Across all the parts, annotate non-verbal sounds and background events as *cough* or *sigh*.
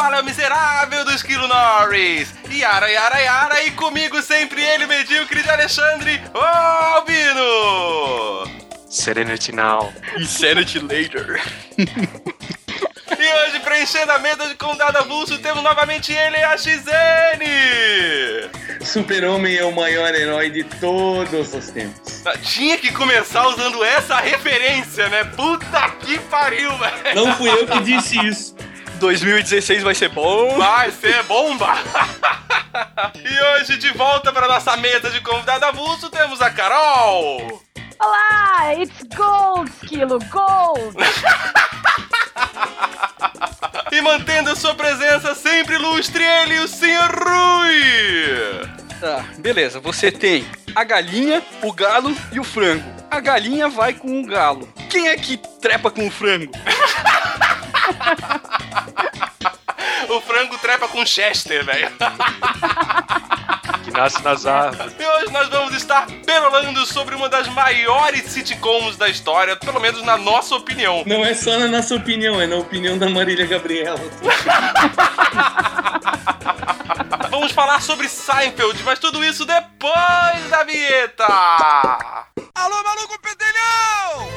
fala é o miserável do Esquilo Norris. Yara, Yara, Yara, e comigo sempre ele, medíocre de Alexandre, o Albino! Serenity Now. Insanity Later. E hoje, preenchendo a mesa de condado avulso, temos novamente ele, a XN! Super-Homem é o maior herói de todos os tempos. Tinha que começar usando essa referência, né? Puta que pariu, velho! Não fui eu que disse isso. 2016 vai ser bom. Vai ser bomba! *laughs* e hoje, de volta para nossa mesa de convidado avulso, temos a Carol! Olá, it's gold, Esquilo, gold! *laughs* E mantendo a sua presença sempre ilustre, ele, o Sr. Rui! Tá, beleza. Você tem a galinha, o galo e o frango. A galinha vai com o galo. Quem é que trepa com o frango? *laughs* O frango trepa com Chester, velho. Que nasce nas árvores. E hoje nós vamos estar perolando sobre uma das maiores sitcoms da história, pelo menos na nossa opinião. Não é só na nossa opinião, é na opinião da Marília Gabriela. *laughs* Vamos falar sobre Seinfeld, mas tudo isso depois da vinheta! Alô, maluco pedelhão!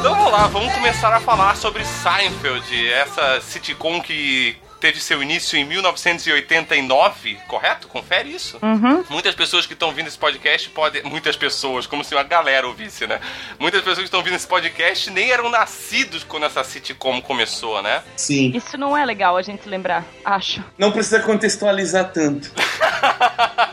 Então vamos lá, vamos começar a falar sobre Seinfeld, essa sitcom que teve seu início em 1989, correto? Confere isso. Uhum. Muitas pessoas que estão ouvindo esse podcast podem. Muitas pessoas, como se uma galera ouvisse, né? Muitas pessoas que estão ouvindo esse podcast nem eram nascidos quando essa sitcom começou, né? Sim. Isso não é legal a gente lembrar, acho. Não precisa contextualizar tanto. *laughs*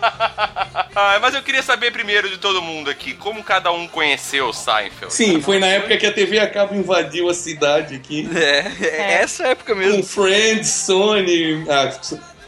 Ah, mas eu queria saber primeiro de todo mundo aqui, como cada um conheceu o Seinfeld. Sim, foi na época que a TV a cabo invadiu a cidade aqui. É, é essa época Com mesmo. Friends, Sony, ah,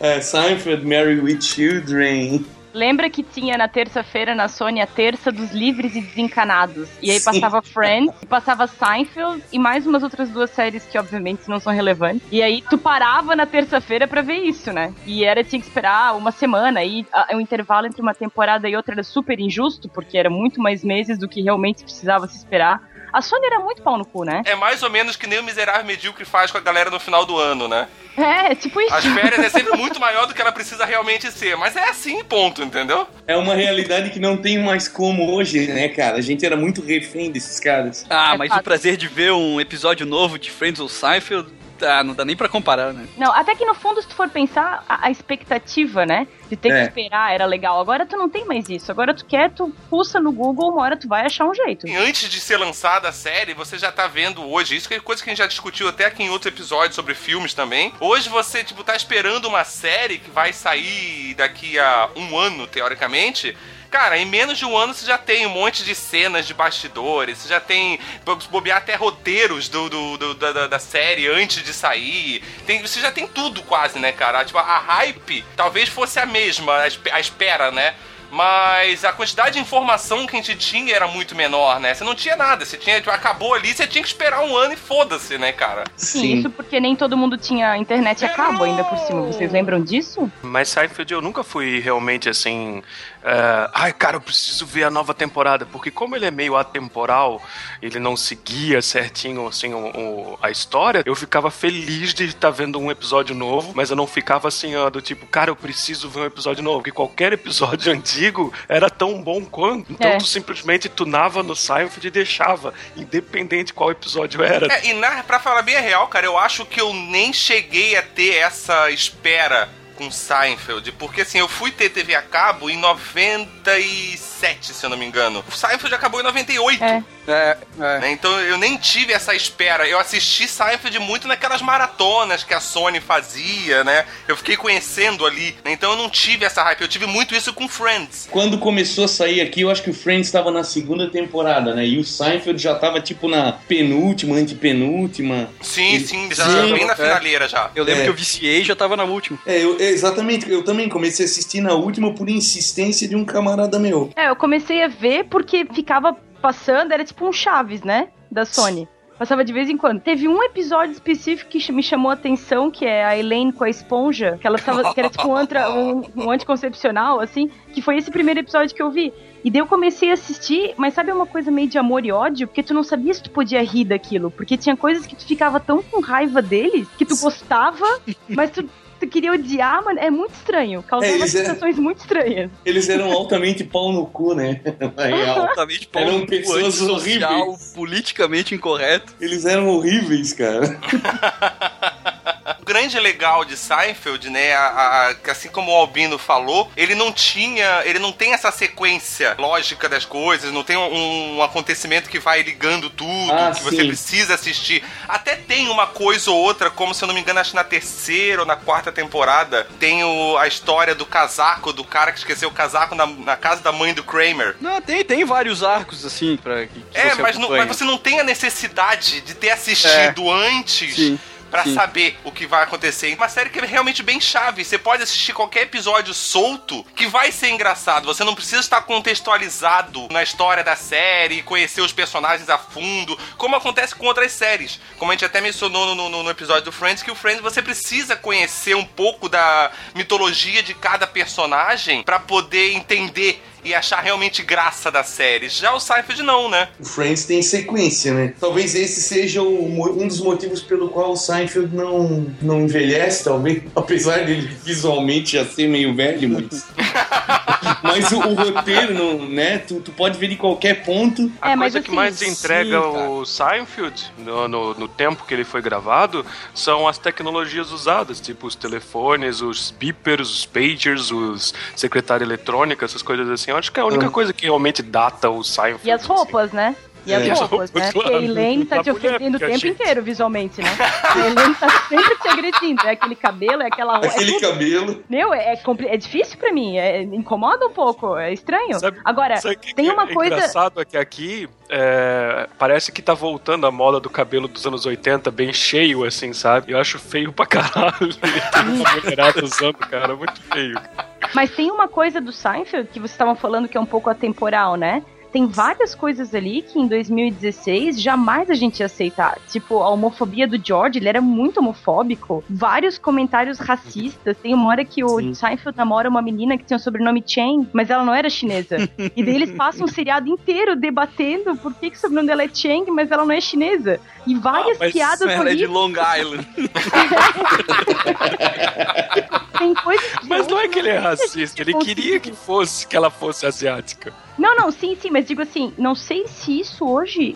é, Seinfeld, Married with Children. Lembra que tinha na terça-feira na Sony a terça dos livres e desencanados. E aí Sim. passava Friends, passava Seinfeld e mais umas outras duas séries que obviamente não são relevantes. E aí tu parava na terça-feira pra ver isso, né? E era tinha que esperar uma semana e o intervalo entre uma temporada e outra era super injusto, porque era muito mais meses do que realmente precisava se esperar. A Sony era muito pau no cu, né? É mais ou menos que nem o miserável medíocre faz com a galera no final do ano, né? É, tipo isso. As férias é *laughs* sempre muito maior do que ela precisa realmente ser. Mas é assim, ponto, entendeu? É uma realidade que não tem mais como hoje, né, cara? A gente era muito refém desses caras. Ah, É mas o prazer de ver um episódio novo de Friends ou Seinfeld, ah, não dá nem pra comparar, né? Não, até que no fundo, se tu for pensar, a, a expectativa, né? De ter É. que esperar era legal. Agora tu não tem mais isso. Agora tu quer, tu pulsa no Google, uma hora tu vai achar um jeito. E antes de ser lançada a série, você já tá vendo hoje. Isso que é coisa que a gente já discutiu até aqui em outros episódios sobre filmes também. Hoje você, tipo, tá esperando uma série que vai sair daqui a um ano, teoricamente. Cara, em menos de um ano você já tem um monte de cenas de bastidores, você já tem bo- bobear até roteiros do, do- do- da, da- da série antes de sair. Tem, você já tem tudo quase, né, cara? Tipo, a hype talvez fosse a mesma, a espe- a espera, né? Mas a quantidade de informação que a gente tinha era muito menor, né? Você não tinha nada, você tinha, tipo, acabou ali, você tinha que esperar um ano e foda-se, né, cara? Sim, isso porque nem todo mundo tinha internet a cabo ainda por cima. Vocês lembram disso? Mas Seinfeld eu nunca fui realmente assim. Eh, Ai, cara, eu preciso ver a nova temporada. Porque, como ele é meio atemporal, ele não seguia certinho assim, o- o- a história, eu ficava feliz de estar vendo um episódio novo, mas eu não ficava assim, ó, do tipo, cara, eu preciso ver um episódio novo. Porque qualquer episódio *laughs* antigo era tão bom quanto. Então É. tu simplesmente tunava no Seinfeld e deixava, independente qual episódio era. É, e na, pra falar bem a real, cara, eu acho que eu nem cheguei a ter essa espera com Seinfeld, porque assim, eu fui ter TV a cabo em 96. 97, se eu não me engano. O Seinfeld acabou em 98. É. É, é. né? Então eu nem tive essa espera. Eu assisti Seinfeld muito naquelas maratonas que a Sony fazia, né? Eu fiquei conhecendo ali. né? Então eu não tive essa hype. Eu tive muito isso com Friends. Quando começou a sair aqui, eu acho que o Friends estava na segunda temporada, né? E o Seinfeld já tava tipo na penúltima, antepenúltima. Sim, Ele- sim, já Sim, bem na é. finaleira já. Eu lembro É. que eu viciei e já tava na última. É, eu, exatamente. Eu também comecei a assistir na última por insistência de um camarada meu. É, eu comecei a ver porque ficava passando, era tipo um Chaves, né? Da Sony. Passava de vez em quando. Teve um episódio específico que me chamou a atenção, que é a Elaine com a esponja, que ela tava, que era tipo um, antra, um, um anticoncepcional, assim, que foi esse primeiro episódio que eu vi. E daí eu comecei a assistir, mas sabe uma coisa meio de amor e ódio? Porque tu não sabia se tu podia rir daquilo. Porque tinha coisas que tu ficava tão com raiva deles, que tu gostava, mas tu, tu queria odiar, mano. É muito estranho. Causava É, eram- sensações muito estranhas. Eles eram altamente pau no cu, né? *laughs* Na real. Altamente pau Eram no cu, pessoas horríveis. politicamente incorreto. Eles eram horríveis, cara. *laughs* O grande legal de Seinfeld, né, a- a- assim como o Albino falou, ele não tinha, ele não tem essa sequência lógica das coisas, não tem um, um acontecimento que vai ligando tudo, Ah, que você sim. precisa assistir. Até tem uma coisa ou outra, como se eu não me engano, acho que na terceira ou na quarta temporada, tem o- a história do casaco, do cara que esqueceu o casaco na, na casa da mãe do Kramer. Não, tem, tem vários arcos, assim, pra que, que É, você mas, não- mas você não tem a necessidade de ter assistido antes Sim, pra sim. saber o que vai acontecer. Uma série que é realmente bem chave. Você pode assistir qualquer episódio solto que vai ser engraçado. Você não precisa estar contextualizado na história da série, conhecer os personagens a fundo, como acontece com outras séries. Como a gente até mencionou no, no- no episódio do Friends, que o Friends você precisa conhecer um pouco da mitologia de cada personagem pra poder entender e achar realmente graça da série. Já o Seinfeld não, né? O Friends tem sequência, né? Talvez esse seja o um dos motivos pelo qual o Seinfeld não, não envelhece, talvez, *laughs* apesar dele visualmente já ser meio velho, mas. *laughs* mas o, o roteiro, não, né? Tu, tu pode ver de qualquer ponto. A É, mas coisa que assim, mais entrega sim, o Seinfeld no, no, no tempo que ele foi gravado são as tecnologias usadas, tipo os telefones, os beepers, os pagers, os secretária eletrônica, essas coisas assim. Eu acho que é a única Ah. coisa que realmente data o Seinfeld. E as assim. roupas, né? E as É. roupas, *laughs* né? Porque a claro. Elaine tá Da te ofendendo o tempo gente- inteiro, visualmente, né? A Elaine tá sempre te agredindo. É aquele cabelo, é aquela roupa. Aquele é cabelo. Meu, é, é, é difícil pra mim. É, incomoda um pouco. É estranho. Sabe- Agora, Sabe que tem que uma é coisa. engraçado é que aqui é, parece que tá voltando a moda do cabelo dos anos 80 bem cheio, assim, sabe? Eu acho feio pra caralho. *laughs* Tem usando, cara, muito feio. Mas tem uma coisa do Seinfeld que vocês estavam falando que é um pouco atemporal, né? Tem várias coisas ali que em 2016 jamais a gente ia aceitar. Tipo, a homofobia do George, ele era muito homofóbico. Vários comentários racistas. Tem uma hora que o Sim. Seinfeld namora uma menina que tem o sobrenome Chen, mas ela não era chinesa. *laughs* e daí eles passam um seriado inteiro debatendo por que, que o sobrenome dela é Cheng, mas ela não é chinesa. E várias mas piadas Ela é de. Long Island. *laughs* Tem coisas que Mas não é que ele é racista, ele conseguiu. queria que fosse, que ela fosse asiática. Não, não, sim, sim, mas digo assim, não sei se isso hoje.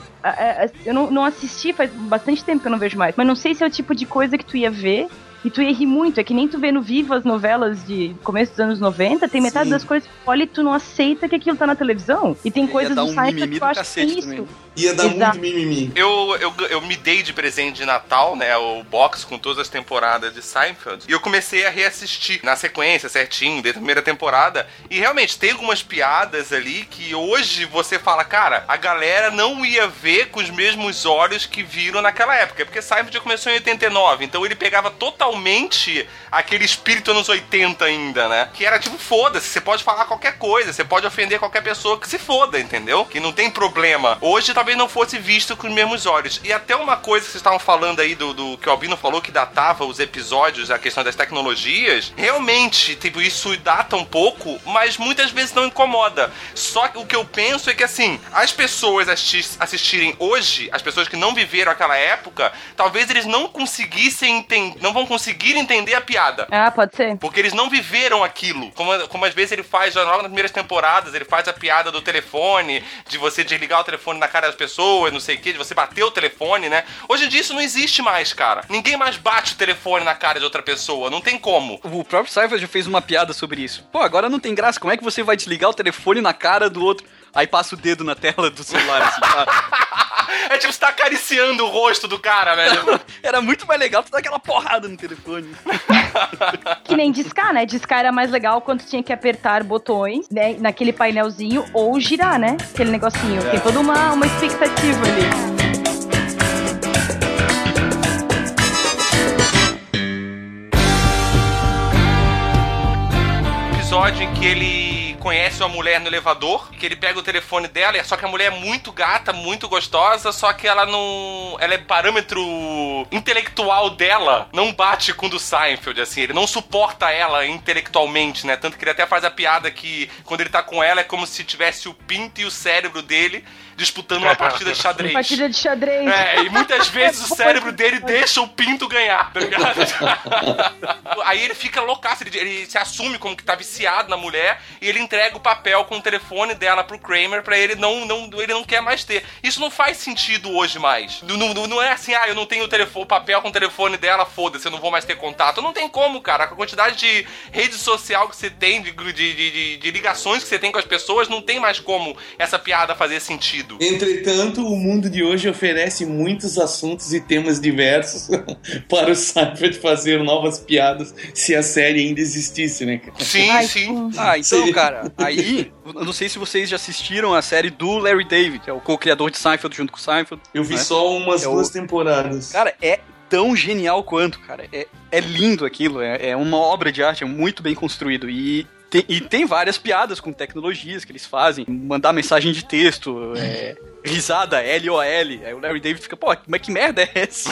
eu não, não assisti, faz bastante tempo que eu não vejo mais, mas não sei se é o tipo de coisa que tu ia ver. E tu ia rir muito, é que nem tu vê no Viva as novelas de começo dos anos 90, tem metade Sim. das coisas que tu olha e tu não aceita que aquilo tá na televisão. E tem coisas do mimimi que do eu acho que cacete tem também. Ia dar Exato. muito mimimi. Eu, eu, eu me dei de presente de Natal, né? O box com todas as temporadas de Seinfeld. E eu comecei a reassistir na sequência, certinho, desde a primeira temporada. E realmente tem algumas piadas ali que hoje você fala, cara, a galera não ia ver com os mesmos olhos que viram naquela época. Porque Seinfeld já começou em 89. Então ele pegava totalmente aquele espírito anos 80 ainda, né? Que era tipo, foda-se, você pode falar qualquer coisa, você pode ofender qualquer pessoa que se foda, entendeu? Que não tem problema. Hoje talvez não fosse visto com os mesmos olhos. E até uma coisa que vocês estavam falando aí do, do que o Albino falou que datava os episódios, a questão das tecnologias, realmente, tipo, isso data um pouco, mas muitas vezes não incomoda. Só que o que eu penso é que assim, as pessoas assisti- assistirem hoje, as pessoas que não viveram aquela época, talvez eles não conseguissem entender, não vão conseguir entender a piada. Ah, pode ser. Porque eles não viveram aquilo. Como, como às vezes ele faz já logo nas primeiras temporadas, ele faz a piada do telefone, de você desligar o telefone na cara das pessoas, não sei o que, de você bater o telefone, né? Hoje em dia isso não existe mais, cara. Ninguém mais bate o telefone na cara de outra pessoa, não tem como. O próprio Seinfeld já fez uma piada sobre isso. Pô, agora não tem graça. Como é que você vai desligar o telefone na cara do outro? Aí passa o dedo na tela do celular, assim, tá? *laughs* É tipo, você tá acariciando o rosto do cara, né? Era muito mais legal tu dar aquela porrada no telefone. Que nem discar, né? Discar era mais legal quando tinha que apertar botões, né? Naquele painelzinho, ou girar, né? Aquele negocinho. Tem toda uma, uma expectativa ali. episódio em que ele conhece uma mulher no elevador, que ele pega o telefone dela, só que a mulher é muito gata, muito gostosa, só que ela não. Ela é parâmetro intelectual dela, não bate com o do Seinfeld, assim, ele não suporta ela intelectualmente, né? Tanto que ele até faz a piada que quando ele tá com ela é como se tivesse o pinto e o cérebro dele disputando uma *laughs* partida de xadrez. Partida de xadrez. É, e muitas vezes o *laughs* cérebro dele deixa o pinto ganhar, tá ligado? *laughs* Aí ele fica loucaço, ele, ele se assume como que tá viciado na mulher e ele entrega o papel com o telefone dela pro Kramer pra ele não, não, ele não quer mais ter. Isso não faz sentido hoje mais. Não, não, não é assim, ah, eu não tenho o telefone, o papel com o telefone dela, foda-se, eu não vou mais ter contato. Não tem como, cara. Com a quantidade de rede social que você tem, de, de, de, de ligações que você tem com as pessoas, não tem mais como essa piada fazer sentido. Entretanto, o mundo de hoje oferece muitos assuntos e temas diversos *laughs* para o Seinfeld fazer novas piadas se a série ainda existisse, né? cara? Sim, Ai, sim. Ah, então, cara, aí, eu não sei se vocês já assistiram a série do Larry David, que é o co-criador de Seinfeld junto com o Seinfeld. Eu vi né? só umas É o- duas temporadas. Cara, é tão genial quanto, cara. É, é lindo aquilo, é, é uma obra de arte, é muito bem construído. E tem, e tem várias piadas com tecnologias que eles fazem. Mandar mensagem de texto, é, risada, LOL. Aí o Larry David fica, pô, mas que merda é essa?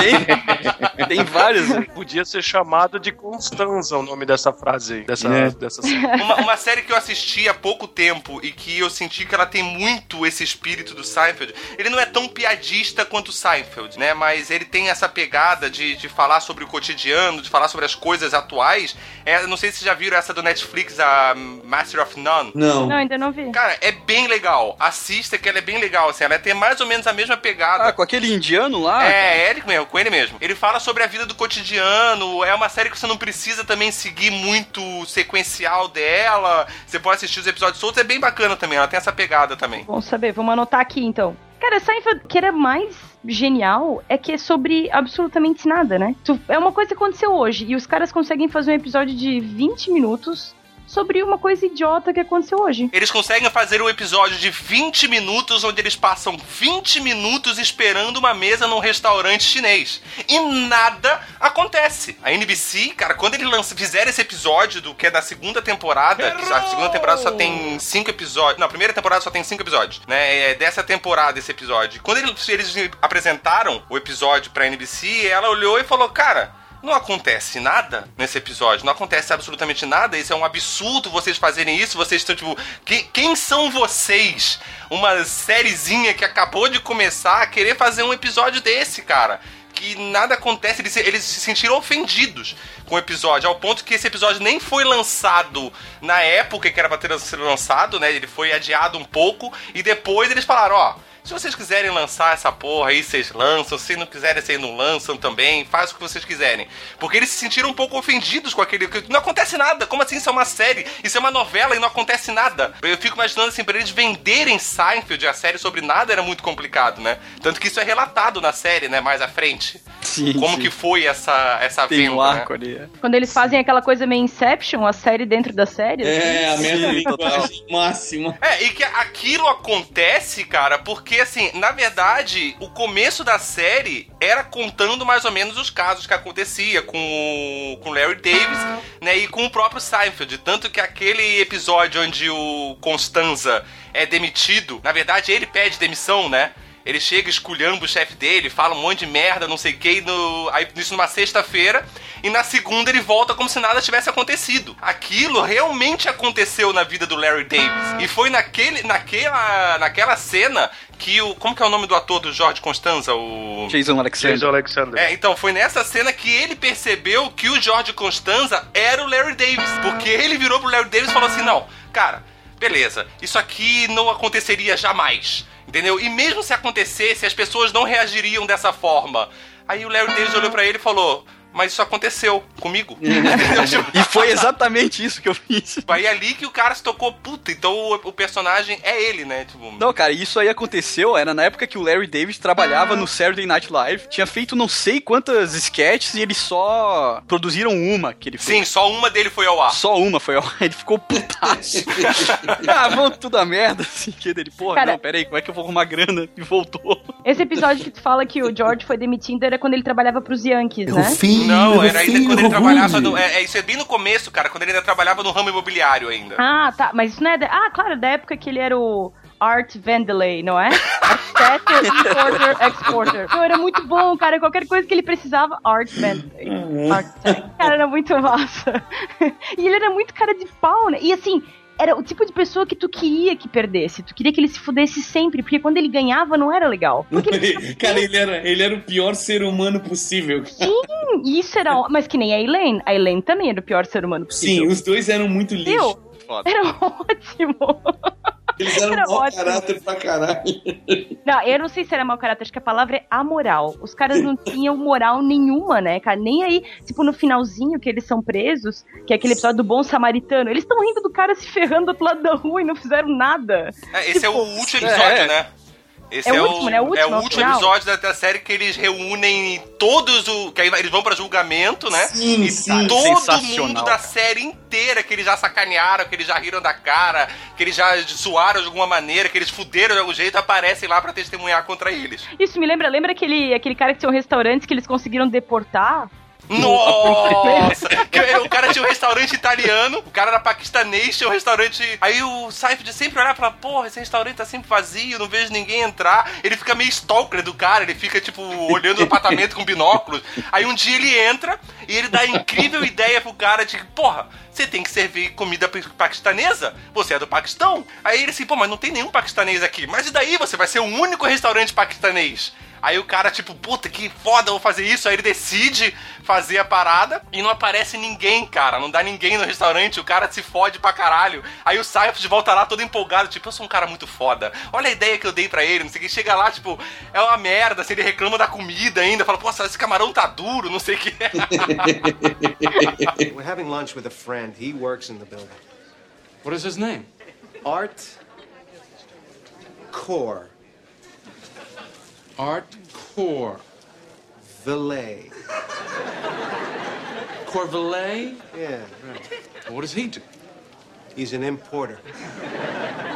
tem, tem várias. Podia ser chamado de Constanza o nome dessa frase aí. Dessa, É. dessa... *laughs* Uma, uma série que eu assisti há pouco tempo e que eu senti que ela tem muito esse espírito do Seinfeld. Ele não é tão piadista quanto o Seinfeld, né? Mas ele tem essa pegada de, de falar sobre o cotidiano, de falar sobre as coisas atuais. É, não sei se vocês já viram essa do Netflix, a Master of None. Não. Não, ainda não vi. Cara, é bem legal. Assista que ela é bem legal, assim. Ela tem mais ou menos a mesma pegada. Ah, com aquele indiano lá. É, ele mesmo, com ele mesmo. Ele fala sobre a vida do cotidiano, é uma série que você não precisa também seguir muito sequencial dela. Você pode assistir os episódios soltos, é bem bacana também, ela tem essa pegada também. Bom saber, vamos anotar aqui então. Cara, Seinfeld, que era mais genial é que é sobre absolutamente nada, né? É uma coisa que aconteceu hoje e os caras conseguem fazer um episódio de 20 minutos sobre uma coisa idiota que aconteceu hoje. Eles conseguem fazer um episódio de 20 minutos onde eles passam 20 minutos esperando uma mesa num restaurante chinês. E nada acontece. A NBC, cara, quando eles lançam, fizeram esse episódio do que é da segunda temporada, que a segunda temporada só tem cinco episódios. Não, a primeira temporada só tem cinco episódios, né? É dessa temporada esse episódio. Quando eles, eles apresentaram o episódio pra NBC, ela olhou e falou, cara. Não acontece nada nesse episódio, não acontece absolutamente nada. Isso é um absurdo vocês fazerem isso. Vocês estão, tipo, que- quem são vocês? Uma sériezinha que acabou de começar a querer fazer um episódio desse, cara. Que nada acontece, eles, eles se sentiram ofendidos com o episódio, ao ponto que esse episódio nem foi lançado na época que era pra ter sido lançado, né? Ele foi adiado um pouco, e depois eles falaram: ó. Se vocês quiserem lançar essa porra aí, vocês lançam. Se não quiserem, vocês não lançam também. Faz o que vocês quiserem. Porque eles se sentiram um pouco ofendidos com aquele. que Não acontece nada. Como assim? Isso é uma série. Isso é uma novela e não acontece nada. Eu fico imaginando assim, pra eles venderem Seinfeld, a série sobre nada, era muito complicado, né? Tanto que isso é relatado na série, né? Mais à frente. Sim, Como sim. que foi essa, essa tem venda. um né? arco ali. é. Quando eles fazem aquela coisa meio Inception, a série dentro da série. assim. É, a Sim, metalinguagem máxima. É, e que aquilo acontece, cara, porque assim, na verdade, o começo da série era contando mais ou menos os casos que acontecia com o Larry Davis, né, e com o próprio Seinfeld, tanto que aquele episódio onde o Constanza é demitido, na verdade ele pede demissão, né? Ele chega, esculhamba o chefe dele, fala um monte de merda, não sei o que, no, aí, isso numa sexta-feira, e na segunda ele volta como se nada tivesse acontecido. Aquilo realmente aconteceu na vida do Larry Davis. E foi naquele, naquela, naquela cena que o. Como que é o nome do ator do George Constanza? O. Jason Alexander. Jason Alexander. É, então foi nessa cena que ele percebeu que o George Constanza era o Larry Davis. Porque ele virou pro Larry Davis e falou assim: não, cara, beleza, isso aqui não aconteceria jamais. Entendeu? E mesmo se acontecesse, as pessoas não reagiriam dessa forma. Aí o Larry David olhou pra ele e falou: mas isso aconteceu comigo. *laughs* e foi exatamente isso que eu fiz. Aí é ali que o cara se tocou, puta, então o, o personagem é ele, né? Tipo... Não, cara, isso aí aconteceu, era na época que o Larry David trabalhava no Saturday Night Live, tinha feito não sei quantas sketches e eles só produziram uma que ele fez. Sim, só uma dele foi ao ar. Só uma foi ao ar, *laughs* ele ficou putaço. *laughs* ah, vamos tudo a merda, assim, que dele, porra, cara, não, peraí, como é que eu vou arrumar grana? E voltou. Esse episódio que tu fala que o George foi demitido era quando ele trabalhava pros Yankees, né? Fim, não, era ainda quando ele trabalhava. No, é, é, isso é bem no começo, cara, quando ele ainda trabalhava no ramo imobiliário ainda. Ah, tá. Mas isso não é. Da, ah, claro, da época que ele era o. Art Vandelay, não é? Arquiteto, importer, *laughs* exporter. Então, era muito bom, cara. Qualquer coisa que ele precisava, Art Vandelay. Uhum. Architect. Cara, era muito massa. *laughs* E ele era muito cara de pau, né? E assim, era o tipo de pessoa que tu queria que perdesse. Tu queria que ele se fudesse sempre, porque quando ele ganhava não era legal. Ele *laughs* Cara, ele era, ele era o pior ser humano possível. Sim, isso era. Mas que nem a Elaine. A Elaine também era o pior ser humano possível. Sim, os dois eram muito lixo. Era ótimo. Eles eram era mau ótimo. caráter pra caralho. Não, eu não sei se era mau caráter, acho que a palavra é amoral. Os caras não tinham moral nenhuma, né, cara? Nem aí, tipo, no finalzinho que eles são presos, que é aquele episódio do bom samaritano, eles estão rindo do cara se ferrando do outro lado da rua e não fizeram nada. É, esse tipo, é o tipo, último episódio, é. né? Esse é, é, o último, né? O último, é o último episódio da, da, série que eles reúnem todos o. Que aí eles vão pra julgamento, né? Sim, e sim. todo mundo da série inteira que eles já sacanearam, que eles já riram da cara, que eles já suaram de alguma maneira, que eles fuderam de algum jeito, aparecem lá para testemunhar contra eles. Isso me lembra, lembra aquele, aquele cara que tinha um restaurante que eles conseguiram deportar? Nossa! *laughs* o cara tinha um restaurante italiano, o cara era paquistanês, tinha um restaurante. Aí o Saif sempre olhar pra, porra, esse restaurante tá sempre vazio, não vejo ninguém entrar. Ele fica meio stalker do cara, ele fica, tipo, olhando o apartamento com binóculos. Aí um dia ele entra e ele dá a incrível ideia pro cara de, porra, você tem que servir comida paquistanesa? Você é do Paquistão? Aí ele assim, pô, mas não tem nenhum paquistanês aqui. Mas e daí? Você vai ser o único restaurante paquistanês. Aí o cara, tipo, puta, que foda, vou fazer isso. Aí ele decide fazer a parada e não aparece ninguém, cara. Não dá ninguém no restaurante, o cara se fode pra caralho. Aí o Cypher volta lá todo empolgado, tipo, eu sou um cara muito foda. Olha a ideia que eu dei pra ele, não sei o que. Chega lá, tipo, é uma merda, se ele reclama da comida ainda, fala, pô, esse camarão tá duro, não sei o que. *laughs* We're having lunch with a friend. He works in the building. What is his name? Art Core. Art Core. Valet. Corvalet? Yeah, right. What does he do? He's an importer.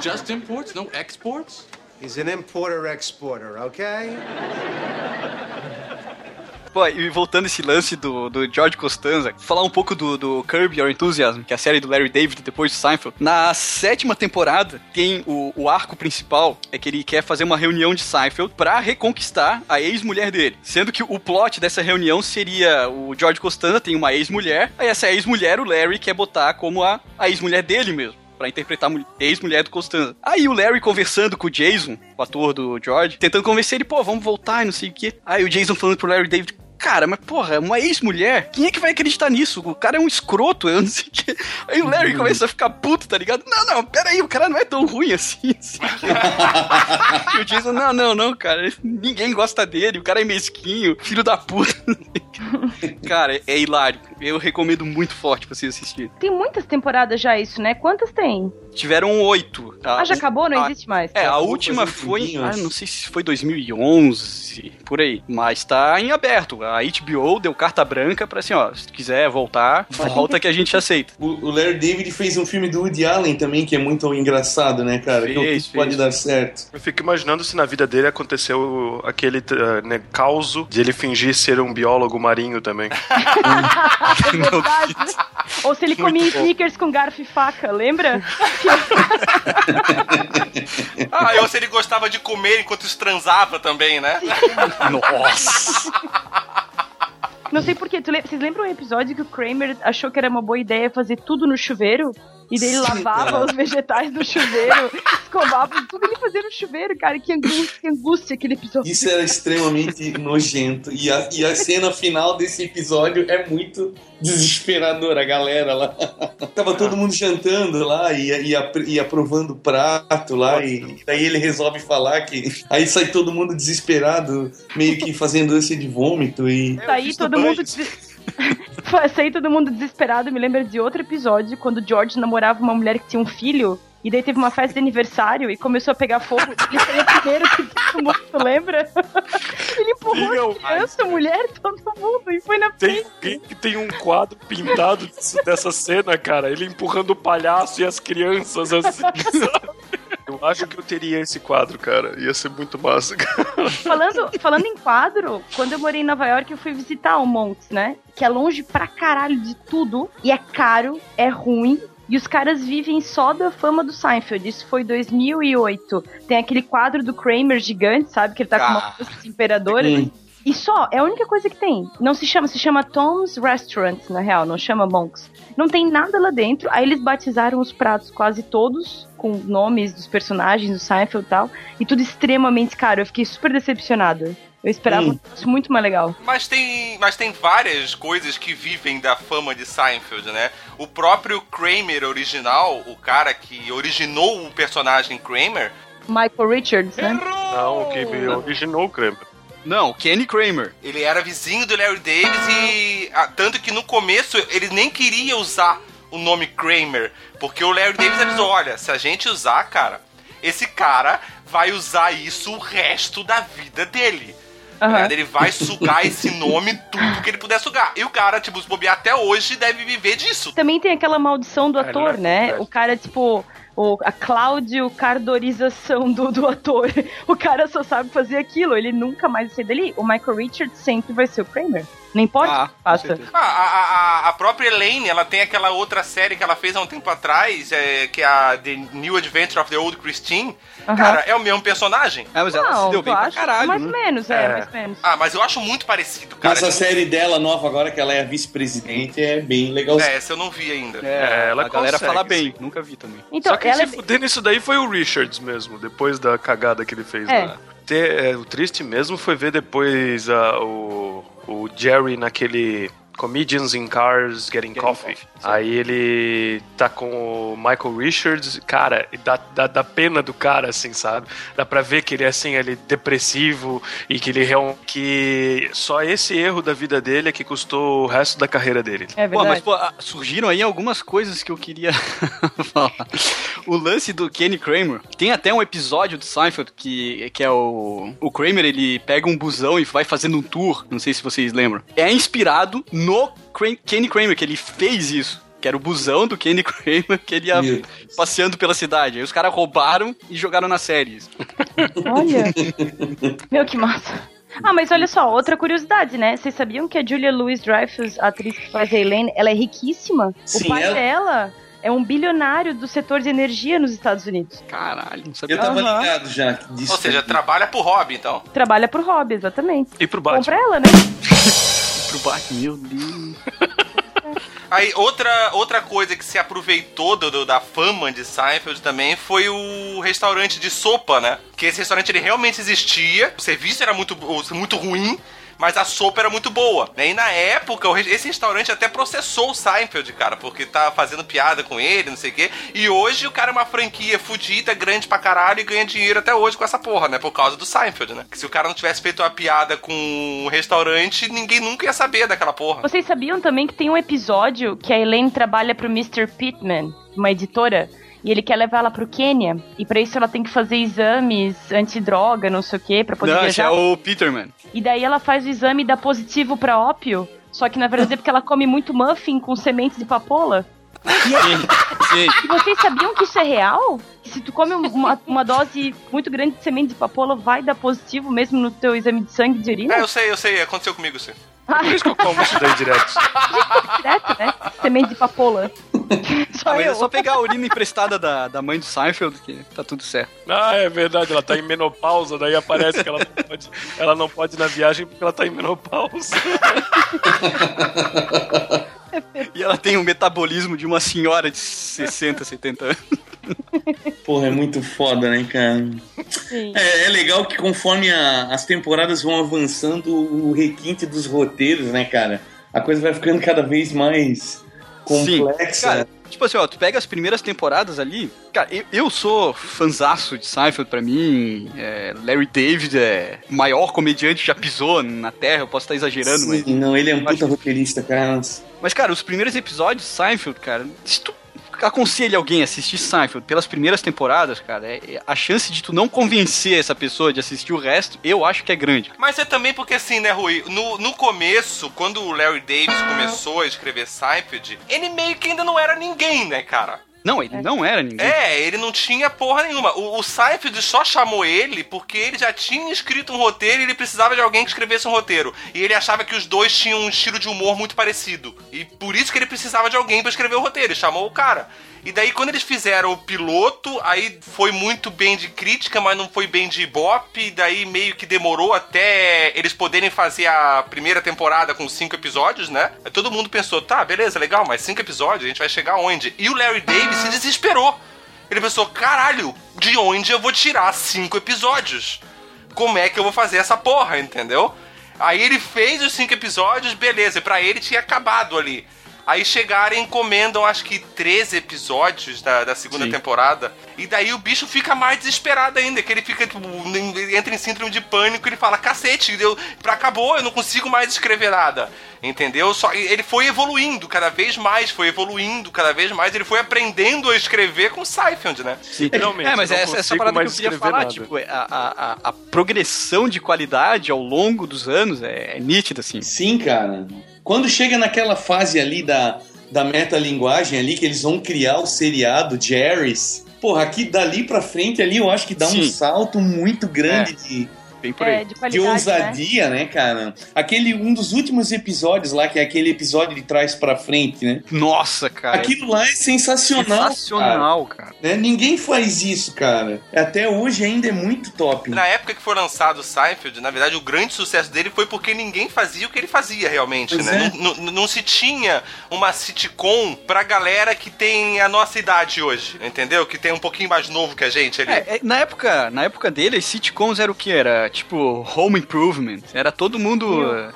Just imports? No exports? He's an importer-exporter, okay? Pô, e voltando esse lance do, do George Costanza, falar um pouco do, do Curb Your Enthusiasm, que é a série do Larry David depois de Seinfeld. Na sétima temporada, tem o, o arco principal, é que ele quer fazer uma reunião de Seinfeld para reconquistar a ex-mulher dele. Sendo que o plot dessa reunião seria o George Costanza tem uma ex-mulher, aí essa ex-mulher o Larry quer botar como a, a ex-mulher dele mesmo para interpretar ex-mulher do Costanza. Aí o Larry conversando com o Jason, o ator do George, tentando convencer ele, pô, vamos voltar e não sei o quê. Aí o Jason falando pro Larry David, cara, mas porra, uma ex-mulher, quem é que vai acreditar nisso? O cara é um escroto, eu não sei o que. Aí o Larry começa a ficar puto, tá ligado? Não, não, pera aí, o cara não é tão ruim assim. assim. e o Jason, não, não, não, cara, ninguém gosta dele, o cara é mesquinho, filho da puta. *laughs* cara, é, é hilário. Eu recomendo muito forte pra vocês assistirem. Tem muitas temporadas já isso, né? Quantas tem? Tiveram oito. Ah, já acabou? Não a, existe mais? É, a última foi. Ah, não sei se foi 2011, por aí. Mas tá em aberto. A HBO deu carta branca pra assim, ó, se quiser voltar, volta que a gente aceita. O, o Larry David fez um filme do Woody Allen também, que é muito engraçado, né, cara? Fez, que pode dar certo. Eu fico imaginando se na vida dele aconteceu aquele uh, né, caos de ele fingir ser um biólogo marinho também. *laughs* *laughs* é verdade. Ou se ele comia sneakers com garfo e faca, lembra? *laughs* ah, ou se ele gostava de comer enquanto transava também, né? Nossa! Não sei porquê. Vocês lembram um episódio que o Kramer achou que era uma boa ideia fazer tudo no chuveiro? E daí ele lavava os vegetais no chuveiro, escovava tudo ele fazia no chuveiro, cara. Que angústia, que angústia aquele episódio. Isso era extremamente nojento. E a, e a cena final desse episódio é muito desesperadora, a galera lá. *laughs* Tava todo mundo jantando lá e, e, e aprovando o prato lá. E daí ele resolve falar que. *laughs* Aí sai todo mundo desesperado, meio que fazendo ânsia de vômito. E Saí todo mundo. des- *laughs* todo mundo desesperado. Me lembra de outro episódio quando o George namorava uma mulher que tinha um filho. E daí teve uma festa de aniversário e começou a pegar fogo. *laughs* Ele foi o primeiro que todo mundo lembra. *laughs* Ele empurrou criança, mulher, todo mundo. E foi na Tem alguém que tem um quadro pintado dessa cena, cara. Ele empurrando o palhaço e as crianças assim, acho que eu teria esse quadro, cara. Ia ser muito massa, cara. Falando, falando em quadro, quando eu morei em Nova York, eu fui visitar o Monks, né? Que é longe pra caralho de tudo. E é caro, é ruim. E os caras vivem só da fama do Seinfeld. Isso foi 2008. Tem aquele quadro do Kramer gigante, sabe? Que ele tá com uma Ah. força de imperador. Hum. E só, é a única coisa que tem. Não se chama, se chama Tom's Restaurant, na real, não chama Monks. Não tem nada lá dentro. Aí eles batizaram os pratos quase todos com nomes dos personagens do Seinfeld e tal. E tudo extremamente caro. Eu fiquei super decepcionada. Eu esperava Hum. isso muito mais legal. Mas tem, mas tem várias coisas que vivem da fama de Seinfeld, né? O próprio Kramer original, o cara que originou o personagem Kramer, Michael Richards, né? Não, que originou o Kramer. Não, Kenny Kramer. ele era vizinho do Larry Davis e ah, tanto que no começo ele nem queria usar o nome Kramer, porque o Larry Davis avisou, olha, se a gente usar, cara, esse cara vai usar isso o resto da vida dele. ligado? Ele vai sugar esse nome tudo que ele puder sugar. E o cara, tipo, se bobear até hoje, deve viver disso. Também tem aquela maldição do É, ator, é né? O cara, tipo, o, a Cláudio Cardorização do, do ator. O cara só sabe fazer aquilo, ele nunca mais ser dele. O Michael Richards sempre vai ser o Kramer. Não importa Ah, que faça. Ah, a, a, a- a própria Elaine, ela tem aquela outra série que ela fez há um tempo atrás, é, que é a The New Adventure of the Old Christine. Cara, é o mesmo personagem. Ah, mas ela Não, se deu eu bem pra acho caralho, Mais né? ou menos, é, É. mais menos. Ah, mas eu acho muito parecido, cara. essa Tipo, série dela nova agora, que ela é a vice-presidente, é bem legal. É, essa eu não vi ainda. É, ela a galera consegue, fala bem, sim. nunca vi também. Então, Só quem ela se é... fuder nisso daí foi o Richards mesmo, depois da cagada que ele fez É. lá. Ter- é, o triste mesmo foi ver depois ah, o, o Jerry naquele Comedians in Cars Getting, Coffee. Coffee, sim. Aí ele tá com o Michael Richards, cara, e dá, dá, dá pena do cara, assim, sabe? Dá pra ver que ele é assim, ele é depressivo e que ele realmente. que só esse erro da vida dele é que custou o resto da carreira dele. É Pô, mas verdade. pô, ah, surgiram aí algumas coisas que eu queria *laughs* falar. O lance do Kenny Kramer, tem até um episódio do Seinfeld que, que é o, o Kramer, ele pega um busão e vai fazendo um tour, não sei se vocês lembram. É inspirado no Kra- Kenny Kramer, que ele fez isso. Que era o busão do Kenny *laughs* Kramer que ele ia Meu. passeando pela cidade. Aí os caras roubaram e jogaram na série. *laughs* Olha. Meu, que massa. Ah, mas olha só, outra curiosidade, né? Vocês sabiam que a Julia Louis-Dreyfus, a atriz que faz a Elaine, ela é riquíssima? Sim, o pai ela- dela é um bilionário do setor de energia nos Estados Unidos. Caralho, não sabia. Eu tava Aham. ligado já disso. Ou seja, trabalha pro hobby, então. Trabalha por hobby, exatamente. E pro Batman. Compra ela, né? *laughs* Pro Batman, meu Deus. *laughs* Aí, outra, outra coisa que se aproveitou do, do- da fama de Seinfeld também foi o restaurante de sopa, né? Que esse restaurante ele realmente existia, o serviço era muito, muito ruim, mas a sopa era muito boa. né? E na época, esse restaurante até processou o Seinfeld, cara, porque tá fazendo piada com ele, não sei o quê. E hoje o cara é uma franquia fudida, grande pra caralho e ganha dinheiro até hoje com essa porra, né? Por causa do Seinfeld, né? Que se o cara não tivesse feito uma piada com o restaurante, ninguém nunca ia saber daquela porra. Vocês sabiam também que tem um episódio que a Elaine trabalha pro Mr. Pittman, uma editora, e ele quer levar ela pro Quênia, e pra isso ela tem que fazer exames antidroga, não sei o quê, pra poder Não, esse viajar. é o Peterman. E daí ela faz o exame e dá positivo pra ópio, só que na verdade é porque ela come muito muffin com sementes de papoula. *laughs* Sim, sim. E vocês sabiam que isso é real? Que se tu come uma, uma dose muito grande de semente de papoula, vai dar positivo mesmo no teu exame de sangue de urina? É, eu sei, eu sei, aconteceu comigo sim. Por isso que eu como isso daí direto. direto, né? Semente de papoula. *laughs* Só Ah, mas eu. é só pegar a urina emprestada da, da mãe do Seinfeld que tá tudo certo. Ah, é verdade, ela tá em menopausa, daí aparece que ela não pode, ela não pode ir na viagem porque ela tá em menopausa. *laughs* E ela tem um metabolismo de uma senhora de 60, 70 anos. Porra, é muito foda, né, cara? Sim. É, é legal que conforme a- as temporadas vão avançando, o requinte dos roteiros, né, cara? A coisa vai ficando cada vez mais complexa. Cara, tipo assim, ó, tu pega as primeiras temporadas ali. Cara, eu, eu sou fanzaço de Seinfeld pra mim. é, Larry David é o maior comediante que já pisou na Terra. Eu posso estar exagerando, mas. Sim, não, ele é um Eu acho puta roteirista, cara. Mas, cara, os primeiros episódios de Seinfeld, cara, se tu aconselha alguém a assistir Seinfeld pelas primeiras temporadas, cara, é- é- a chance de tu não convencer essa pessoa de assistir o resto, eu acho que é grande. Mas é também porque assim, né, Rui? No, no começo, quando o Larry Davis começou a escrever Seinfeld, ele meio que ainda não era ninguém, né, cara? Não, ele não era ninguém. É, ele não tinha porra nenhuma. O, o Seinfeld só chamou ele porque ele já tinha escrito um roteiro e ele precisava de alguém que escrevesse um roteiro. E ele achava que os dois tinham um estilo de humor muito parecido. E por isso que ele precisava de alguém pra escrever o roteiro. E chamou o cara. E daí, quando eles fizeram o piloto, aí foi muito bem de crítica, mas não foi bem de ibope. E daí meio que demorou até eles poderem fazer a primeira temporada com cinco episódios, né? Aí todo mundo pensou, tá, beleza, legal, mas cinco episódios, a gente vai chegar onde? E o Larry Davis se desesperou. Ele pensou, caralho, de onde eu vou tirar cinco episódios? Como é que eu vou fazer essa porra, entendeu? Aí ele fez os cinco episódios, beleza, pra ele tinha acabado ali. Aí chegaram e encomendam, acho que 13 episódios da, da segunda Sim. temporada. E daí o bicho fica mais desesperado ainda, que ele fica, tipo, entra em síndrome de pânico e ele fala, cacete, deu, pra acabou, eu não consigo mais escrever nada. Entendeu? Só, ele foi evoluindo cada vez mais, foi evoluindo cada vez mais, ele foi aprendendo a escrever com Seinfeld, né? Sim. Finalmente, É, mas não essa, essa consigo parada que eu queria falar, nada. tipo, a, a, a, a progressão de qualidade ao longo dos anos é, é nítida, assim. Sim, cara. Quando chega naquela fase ali da, da metalinguagem ali, que eles vão criar o seriado Jerry's, porra, aqui dali pra frente ali eu acho que dá um Sim. salto muito grande de, Bem por aí. É, de né? ousadia, né? cara? Aquele, um dos últimos episódios lá, que é aquele episódio de trás pra frente, né? Nossa, cara. Aquilo lá é sensacional. cara, sensacional, cara. né? Ninguém faz isso, cara. Até hoje ainda é muito top. Na época que foi lançado o Seinfeld, na verdade, o grande sucesso dele foi porque ninguém fazia o que ele fazia realmente, Pois né? é. Não, não- não se tinha uma sitcom pra galera que tem a nossa idade hoje, entendeu? Que tem um pouquinho mais novo que a gente ali. É, é, na época, na época dele, as sitcoms era o que? Era tipo Home Improvement. Era todo mundo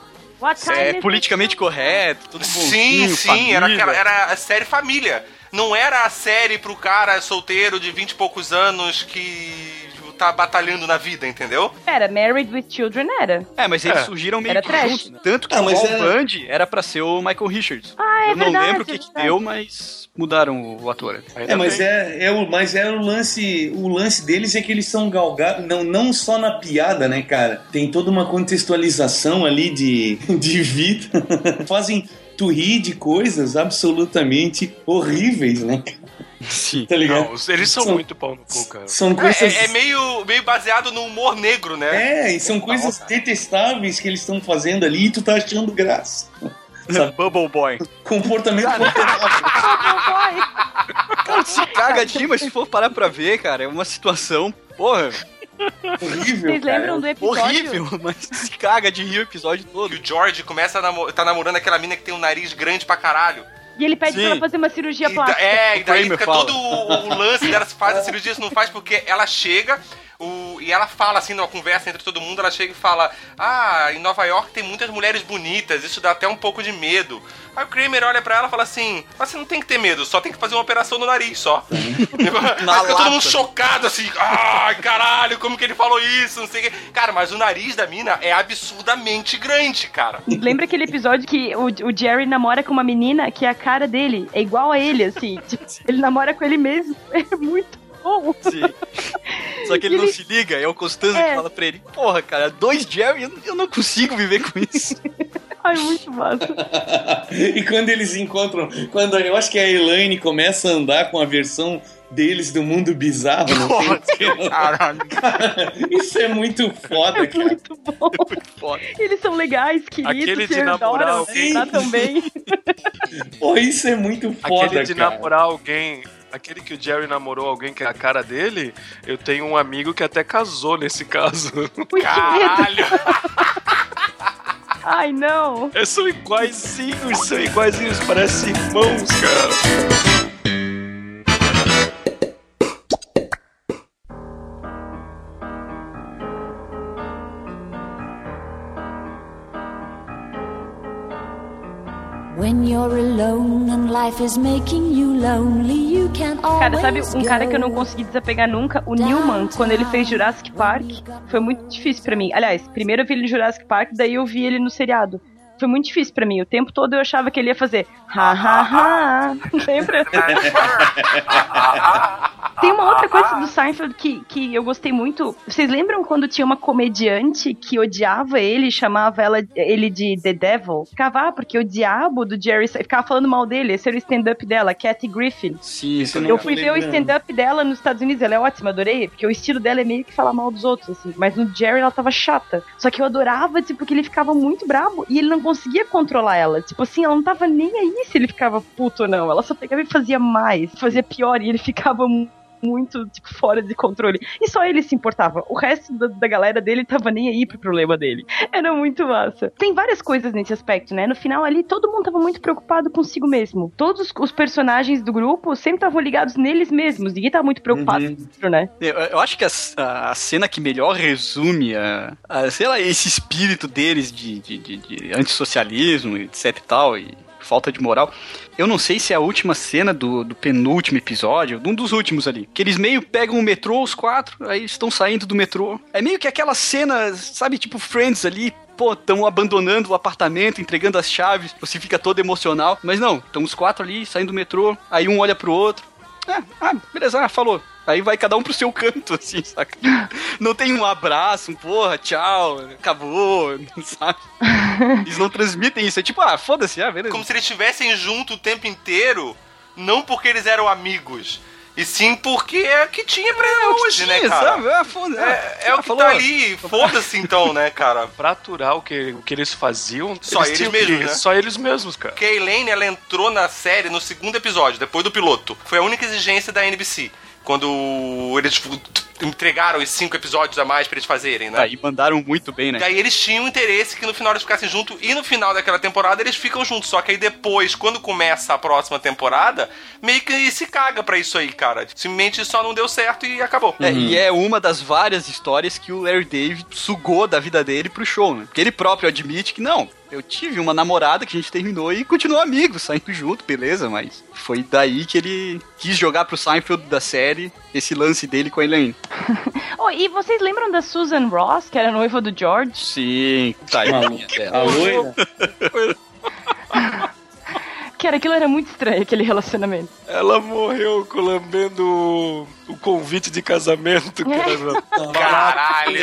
kind é, politicamente correto, todo Sim, sim, era, família. era a série família. Não era a série pro cara solteiro de 20 e poucos anos que tá batalhando na vida, entendeu? Era, Married with Children era. É, mas eles É. surgiram meio Era que trash. juntos. Tanto que Ah, o Paul era- Bundy era pra ser o Michael Richards. Ah, é Eu não verdade, lembro o que, é que verdade. deu, mas mudaram o ator. Ainda É, mas bem. é, é o, mas é o lance, o lance deles é que eles são galgados, não, não só na piada, né, cara? Tem toda uma contextualização ali de, *laughs* de vida. *laughs* Fazem tu rir de coisas absolutamente horríveis, né? Sim. Tá ligado? Não, eles são São- muito pau no cu, cara. São É, coisas. é- é meio, meio baseado no humor negro, né? É, e são coisas detestáveis que eles estão fazendo ali e tu tá achando graça. Sabe? *laughs* Bubble Boy. Comportamento Cara, se *laughs* caga de rir, mas se for parar pra ver, cara, é uma situação, porra, horrível. Vocês cara. lembram do episódio? horrível, mas se caga de rir o episódio todo. Que o George começa a namo tá namorando aquela mina que tem um nariz grande pra caralho. E ele pede Sim. pra ela fazer uma cirurgia E plástica. é, e daí fica fala. todo o, o lance dela se faz a cirurgia, se não faz, porque ela chega o, e ela fala assim, numa conversa entre todo mundo, ela chega e fala: Ah, em Nova York tem muitas mulheres bonitas, isso dá até um pouco de medo. Aí o Kramer olha pra ela e fala assim: Mas você não tem que ter medo, só tem que fazer uma operação no nariz só. *laughs* Na Aí fica todo mundo chocado assim: Ai, caralho, como que ele falou isso? Não sei o quê. Cara, mas o nariz da mina é absurdamente grande, cara. Lembra aquele episódio que o, o Jerry namora com uma menina que a cara dele é igual a ele, assim? *laughs* Tipo, ele namora com ele mesmo. *laughs* É muito bom. Sim. Só que ele, não Ele- se liga, é o Costanza É. que fala pra ele, porra, cara, dois Jerry, eu, eu não consigo viver com isso. *laughs* Ai, muito massa. *laughs* e quando eeles encontram, quando eu acho que a Elaine começa a andar com a versão deles do mundo bizarro, não tem? Caralho, *laughs* Isso é muito foda, É cara. muito bom. foda. Eles são legais, queridos, Aquele de namorar adoram, alguém. se tratam bem. Pô, isso é muito foda, Aquele de cara. namorar alguém. Aquele que o Jerry namorou alguém que é a cara dele, eu tenho um amigo que até casou nesse caso. Ui. Caralho! *laughs* Ai, não. É, são iguaizinhos, são iguaizinhos, parecem irmãos, cara. Cara, sabe um cara que eu não consegui desapegar nunca? O Newman, quando ele fez Jurassic Park. Foi muito difícil pra mim. Aliás, primeiro eu vi ele no Jurassic Park, daí eu vi ele no seriado. Foi muito difícil pra mim. O tempo todo eu achava que ele ia fazer ha ha ha. *laughs* Lembra? *laughs* Tem uma outra coisa do Seinfeld que, que eu gostei muito. Vocês lembram quando tinha uma comediante que odiava ele e chamava ela, ele de The Devil? Ficava, ah, porque o diabo do Jerry ficava falando mal dele. Esse era o stand-up dela, Kathy Griffin. Sim, isso Eu fui ver o stand-up dela nos Estados Unidos, ela é ótima, adorei, porque o estilo dela é meio que falar mal dos outros, assim. Mas no Jerry ela tava chata. Só que eu adorava, tipo, que ele ficava muito bravo e ele não conseguia controlar ela. Tipo assim, ela não tava nem aí se ele ficava puto ou não. Ela só pegava e fazia mais, fazia pior, e ele ficava muito, tipo, fora de controle. E só ele se importava. O resto da, da galera dele tava nem aí pro problema dele. Era muito massa. Tem várias coisas nesse aspecto, né? No final ali, todo mundo tava muito preocupado consigo mesmo. Todos os personagens do grupo sempre estavam ligados neles mesmos. Ninguém tava muito preocupado Uhum. com isso, né? Eu, eu acho que a, a- cena que melhor resume a, a, sei lá, esse espírito deles de, de, de, de antissocialismo, etc e tal, e falta de moral. Eu não sei se é a última cena do, do penúltimo episódio, de um dos últimos ali. Que eles meio pegam o metrô, os quatro, aí estão saindo do metrô. É meio que aquela cena, sabe, tipo Friends ali, pô, estão abandonando o apartamento, entregando as chaves, você fica todo emocional. Mas não, estão os quatro ali, saindo do metrô, aí um olha pro outro. É, ah, beleza, ah, falou. Aí vai cada um pro seu canto, assim, saca? Não tem um abraço, um porra, tchau, acabou, *laughs* sabe? Eles não transmitem isso. É tipo, ah, foda-se, ah, beleza. Como se eles estivessem junto o tempo inteiro, não porque eles eram amigos, e sim porque é o que tinha pra hoje, né, Tinha, cara? sabe? Ah, foda É, é ah, o que falou. tá ali, foda-se então, né, cara? *laughs* Pra aturar o que, o que eles faziam, Só eles tinham mesmos, que- né? Só eles mesmos, cara. Porque a Elaine, ela entrou na série no segundo episódio, depois do piloto. Foi a única exigência da NBC. Quando eles entregaram os cinco episódios a mais pra eles fazerem, né? Aí mandaram muito bem, né? Daí eles tinham interesse que no final eles ficassem juntos e no final daquela temporada eles ficam juntos. Só que aí depois, quando começa a próxima temporada, meio que se caga pra isso aí, cara. Simplesmente só não deu certo e acabou. É, E é uma das várias histórias que o Larry David sugou da vida dele pro show, né? Porque ele próprio admite que não, eu tive uma namorada que a gente terminou e continuou amigos, saindo junto, beleza, mas foi daí que ele quis jogar pro Seinfeld da série esse lance dele com a Elaine. *laughs* Oh, e vocês lembram da Susan Ross, que era noiva do George? Sim, tá aí. *laughs* *laughs* A loira? Cara, aquilo era muito estranho, aquele relacionamento. Ela morreu lambendo o, o convite de casamento, cara. Caralho!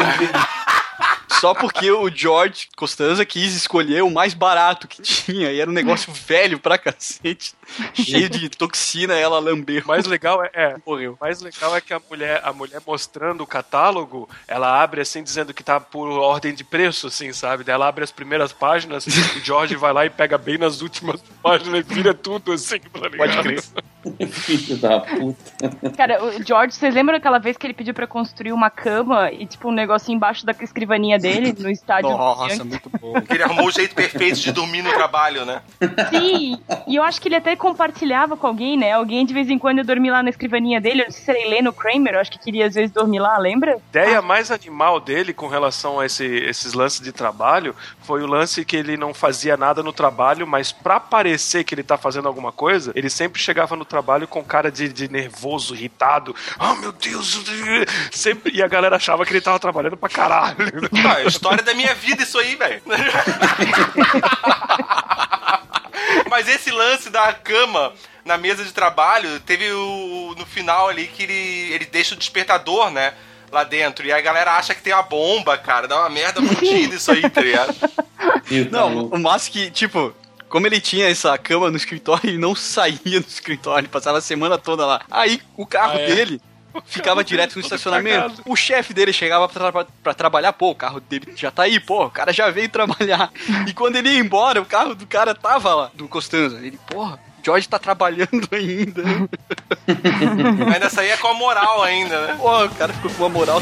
Só porque o George Costanza quis escolher o mais barato que tinha e era um negócio velho pra cacete, *laughs* cheio de toxina, ela lambeu. O mais legal é, é, Morreu. mais legal é que a mulher, a mulher mostrando o catálogo, ela abre assim dizendo que tá por ordem de preço, assim, sabe? Daí ela abre as primeiras páginas, o George vai lá e pega bem nas últimas *laughs* páginas e vira tudo assim, tá ligado? Pode crer. *laughs* Filho da puta. Cara, o George, vocês lembram aquela vez que ele pediu pra construir uma cama e, tipo, um negocinho embaixo da escrivaninha dele, no estádio? Nossa, muito bom. Ele arrumou o jeito perfeito de dormir no trabalho, né? Sim, e eu acho que ele até compartilhava com alguém, né? Alguém de vez em quando ia dormir lá na escrivaninha dele. Eu não sei se era Heleno Kramer, eu acho que queria às vezes dormir lá, lembra? A ideia mais animal dele com relação a esse- esses lances de trabalho foi o lance que ele não fazia nada no trabalho, mas pra parecer que ele tá fazendo alguma coisa, ele sempre chegava no trabalho com cara de, de nervoso, irritado. Ah, meu Deus! *laughs* Sempre, e a galera achava que ele tava trabalhando pra caralho. *laughs* Ah, é a história da minha vida isso aí, velho. *laughs* *laughs* Mas esse lance da cama na mesa de trabalho, teve o no final ali que ele, ele deixa o despertador, né? Lá dentro. E a galera acha que tem uma bomba, cara. Dá uma merda fodida isso aí, tá ligado? *laughs* Não, o massa que, tipo, como ele tinha essa cama no escritório, ele não *laughs* saía do escritório, passava a semana toda lá. Aí o carro Ah, é? dele ficava direto no estacionamento. O chefe dele chegava pra, tra- pra trabalhar, pô, o carro dele já tá aí, pô, o cara já veio trabalhar. E quando ele ia embora, o carro do cara tava lá, do Costanza. Ele, porra, George tá trabalhando ainda. *laughs* Ainda saía com a moral ainda, né? Pô, o cara ficou com uma moral.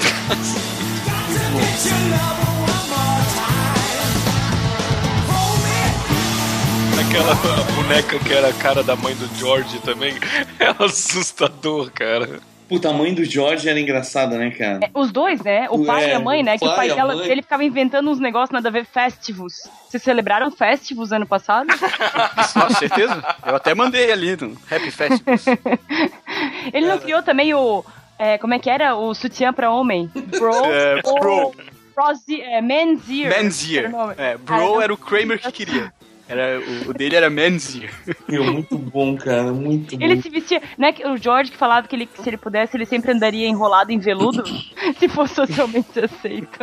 Aquela boneca que era a cara da mãe do George também. *laughs* É assustador, cara. Puta, a mãe do George era engraçada, né, cara? É, Os dois, né? O pai É, e a mãe, né? o Que o pai e dela, mãe. ele ficava inventando uns negócios nada a ver, festivus. Vocês celebraram festivus ano passado? *laughs* Com certeza. Eu até mandei ali no Happy Fest. *laughs* Ele não criou também o. é, como é que era? O sutiã pra homem? Bro? É, bro. É, men's ear. Men's Ear. É, Ah, bro não- era o Kramer que queria. Era, o, o dele era. Meu, muito bom, cara, muito bom. Ele se vestia, né? que O George que falava que ele, se ele pudesse, ele sempre andaria enrolado em veludo, *laughs* se fosse socialmente aceito.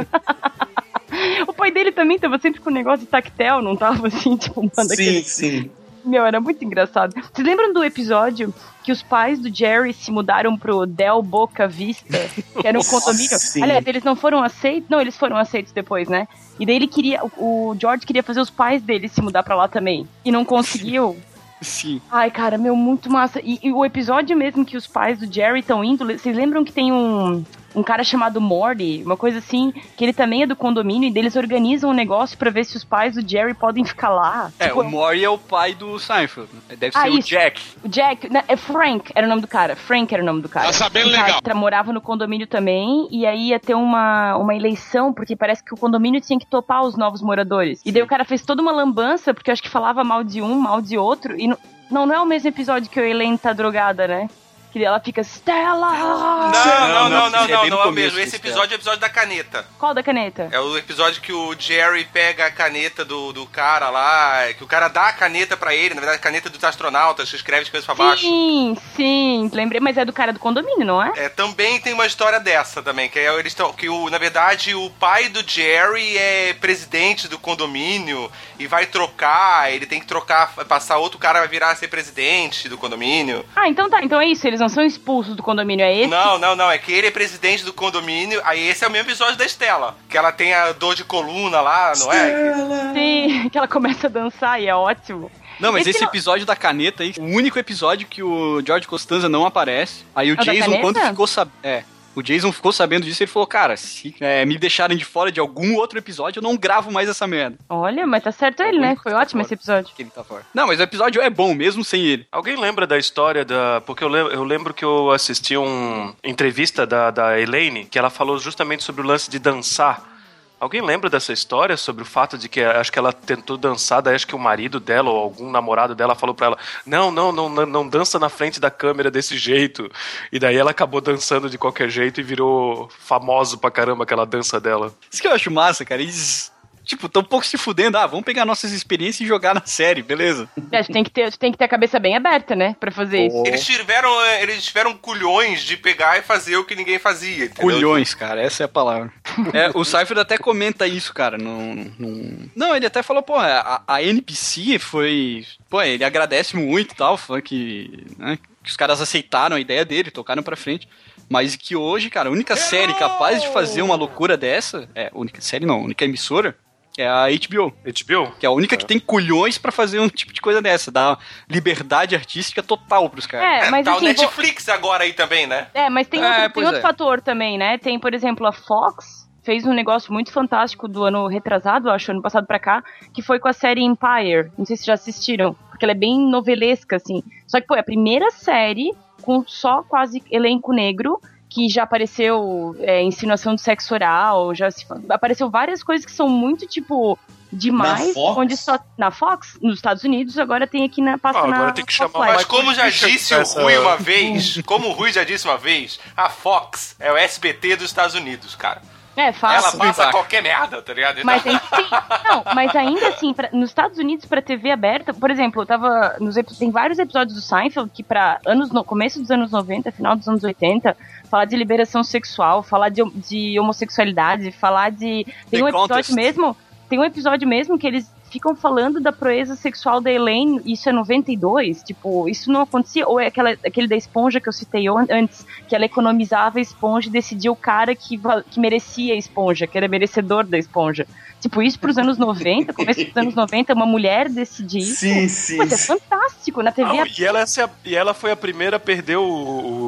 *laughs* o pai dele também tava sempre com um negócio de tactel, não tava assim, tipo, manda Sim, aquele... sim. Meu, era muito engraçado. Vocês lembram do episódio que os pais do Jerry se mudaram pro Del Boca Vista, que era um Nossa, condomínio? sim. Aliás, eles não foram aceitos? Não, eles foram aceitos depois, né? E daí ele queria, o George queria fazer os pais dele se mudar pra lá também. E não conseguiu. Sim. Ai, cara, meu, muito massa. E, e o episódio mesmo que os pais do Jerry estão indo, vocês lembram que tem um, um cara chamado Morty, uma coisa assim, que ele também é do condomínio, e deles organizam um negócio pra ver se os pais do Jerry podem ficar lá. É, Tipo, o Maury é o pai do Seinfeld. Deve Ah, ser o isso. Jack. O Jack, né, é Frank, era o nome do cara. Frank era o nome do cara. Tá sabendo O cara legal. tra- morava no condomínio também, e aí ia ter uma, uma eleição, porque parece que o condomínio tinha que topar os novos moradores. E daí o cara fez toda uma lambança, porque eu acho que falava mal de um, mal de outro, e não, não, não é o mesmo episódio que a Elaine tá drogada, né? Que ela fica, Stella! Não, não, não, não, é não, não é mesmo. Esse episódio é o episódio da caneta. Qual da caneta? É o episódio que o Jerry pega a caneta do, do cara lá, que o cara dá a caneta pra ele, na verdade, a caneta dos astronautas, que escreve as coisas pra baixo. Sim, sim, lembrei, mas é do cara do condomínio, não é? É, também tem uma história dessa também, que é, eles estão. Que o, na verdade o pai do Jerry é presidente do condomínio e vai trocar, ele tem que trocar, vai passar outro cara vai virar ser presidente do condomínio. Ah, então tá, então é isso, eles não são expulsos do condomínio, é esse? Não, não, não, é que ele é presidente do condomínio, aí esse é o mesmo episódio da Estela, que ela tem a dor de coluna lá, não é? Sim, *laughs* que ela começa a dançar e é ótimo. Não, mas Esse esse não- episódio da caneta aí, o único episódio que o George Costanza não aparece. Aí o Ah, da Jason, quando ficou sabendo. É. O Jason ficou sabendo disso e ele falou: Cara, se é, me deixarem de fora de algum outro episódio, eu não gravo mais essa merda. Olha, mas tá certo ele, né? único Foi tá ótimo fora. esse episódio. Que ele tá fora. Não, mas o episódio é bom, mesmo sem ele. Alguém lembra da história da. Porque eu lembro, eu lembro que eu assisti uma entrevista da, da Elaine, que ela falou justamente sobre o lance de dançar. Alguém lembra dessa história sobre o fato de que acho que ela tentou dançar, daí acho que o marido dela ou algum namorado dela falou pra ela: não, não, não, não, não dança na frente da câmera desse jeito. E daí ela acabou dançando de qualquer jeito e virou famoso pra caramba aquela dança dela. Isso que eu acho massa, cara. Eles, tipo, tão um pouco se fudendo. Ah, vamos pegar nossas experiências e jogar na série, beleza? É, tem que ter, tem que ter a cabeça bem aberta, né? Pra fazer isso. Eles tiveram, eh, eles tiveram culhões de pegar e fazer o que ninguém fazia, entendeu? Culhões, cara, essa é a palavra. É, o Cypher até comenta isso, cara. Num, num- Não, ele até falou, pô, a, a NPC foi. Pô, ele agradece muito e tal, falou que, né, que os caras aceitaram a ideia dele, tocaram pra frente. Mas que hoje, cara, a única série capaz de fazer uma loucura dessa. É, única série não, a única emissora. É a HBO, HBO? que é a única que tem culhões pra fazer um tipo de coisa dessa, dar liberdade artística total pros caras. É, mas tá o assim, vou- Netflix agora aí também, né? É, mas tem É, outro, tem outro é. fator também, né? Tem, por exemplo, a Fox fez um negócio muito fantástico do ano retrasado, acho, ano passado pra cá, que foi com a série Empire. Não sei se já assistiram, porque ela é bem novelesca, assim. Só que, pô, é a primeira série com só quase elenco negro, que já apareceu é, insinuação de sexo oral, já se, apareceu várias coisas que são muito, tipo, demais. Na Fox? Onde só. Na Fox, nos Estados Unidos, agora tem aqui na. Passa Ah, agora na tem que chamar. Mas como já disse o Rui uma vez, como o Rui já disse uma vez, a Fox é o SBT dos Estados Unidos, cara. É, Ela fácil. passa Exato. qualquer merda, tá ligado? Mas, tem, tem- não, mas ainda assim, pra- nos Estados Unidos, pra TV aberta, por exemplo, eu tava. Nos, tem vários episódios do Seinfeld que, pra anos, no começo dos anos 90, final dos anos 80, falar de liberação sexual, falar de, de homossexualidade, falar de. Tem The um episódio Contest. mesmo. Tem um episódio mesmo que eles ficam falando da proeza sexual da Elaine, isso é 92, tipo, isso não acontecia, ou é aquela, aquele da esponja que eu citei antes, que ela economizava a esponja e decidia o cara que, que merecia a esponja, que era merecedor da esponja. Tipo, isso pros anos 90, começo dos anos 90, uma mulher decidir isso. Sim, sim. Isso é fantástico, na TV Não, e, ela, essa- e ela foi a primeira a perder o,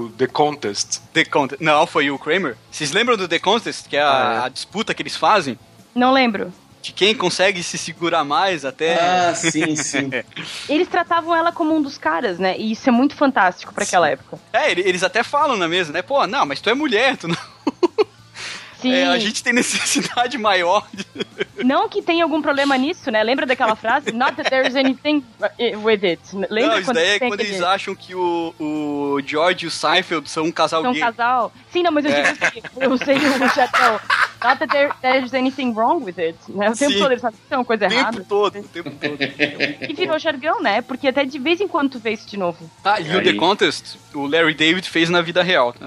o The Contest. The Contest. Não, foi o Kramer. Vocês lembram do The Contest, que é a, Ah, é. a disputa que eles fazem? Não lembro. De quem consegue se segurar mais até. Ah, sim, sim. *laughs* Eles tratavam ela como um dos caras, né? E isso é muito fantástico pra aquela época. É, ele- eles até falam na mesa, né? Pô, não, mas tu é mulher, tu não. *laughs* Sim. É, a gente tem necessidade maior de. Não que tenha algum problema nisso, né? Lembra daquela frase? *laughs* Not that there's anything with it. Lembra não, isso daí é quando eles acham que o, o George e o Seinfeld são um casal são um gay. casal? Sim, não, mas eu É. digo assim, eu sei o *laughs* chatão. Not that there, there's anything wrong with it. Né? O tempo Sim. todo eles falam que tem uma coisa O tempo errada. todo, o tempo todo. E virou jargão, né? Porque até de vez em quando tu vê isso de novo. Ah, e o. The Contest, o Larry David fez na vida real? *laughs*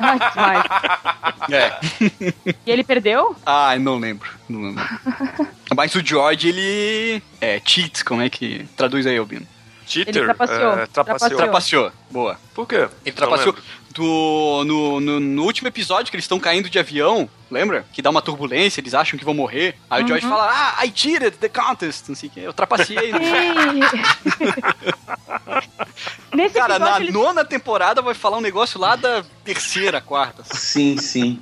Mas, mas. É. *laughs* E ele perdeu? Ah, não lembro. Não lembro. *laughs* Mas o George, ele. É, cheats, como é que traduz aí, Albino? Cheater. Ele trapaceou. é, trapaceou. Trapaceou. Trapaceou. Boa. Por quê? Ele trapaceou. Do, no, no, no último episódio que eles estão caindo de avião, lembra? Que dá uma turbulência, eles acham que vão morrer. Aí o George Uhum. fala, ah, I cheated the contest, não sei o que, eu trapaceei. né? *laughs* Nesse Cara, episódio, na eles- nona temporada vai falar um negócio lá da terceira, quarta. Sim, sim.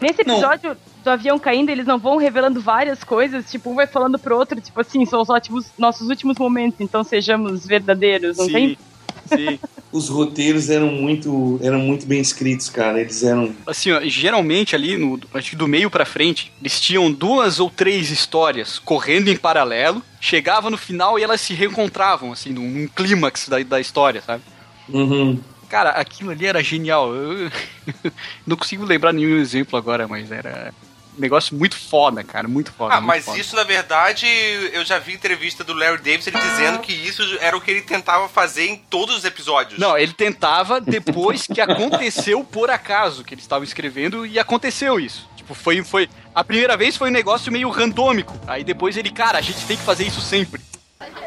Nesse Não. episódio do avião caindo, eles não vão revelando várias coisas, tipo, um vai falando pro outro, tipo assim, são os ótimos, nossos últimos momentos, então sejamos verdadeiros, não Sim, tem? sim. *laughs* Os roteiros eram muito, eram muito bem escritos, cara. Eles eram. Assim, ó, geralmente ali, no, acho que do meio pra frente, eles tinham duas ou três histórias correndo em paralelo, chegava no final e elas se reencontravam, assim, num, num clímax da, da história, sabe? Uhum. Cara, aquilo ali era genial. Eu *laughs* não consigo lembrar nenhum exemplo agora, mas era um negócio muito foda, cara, muito foda. Ah, muito mas foda. isso, na verdade, eu já vi entrevista do Larry Davis ele dizendo que isso era o que ele tentava fazer em todos os episódios. Não, ele tentava depois que aconteceu por acaso que eles estavam escrevendo e aconteceu isso. Tipo, foi, foi. A primeira vez foi um negócio meio randômico. Aí depois ele, cara, a gente tem que fazer isso sempre.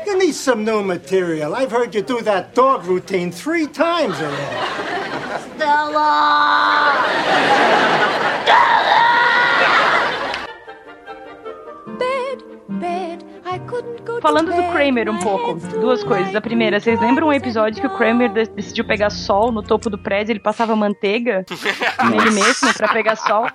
You need some new material. I've heard you do that dog routine three times already. Stella! Bed, bed, Falando do Kramer um pouco, duas coisas. A primeira, vocês lembram um episódio que o Kramer de- decidiu pegar sol no topo do prédio, ele passava manteiga *laughs* nele mesmo pra pegar sol.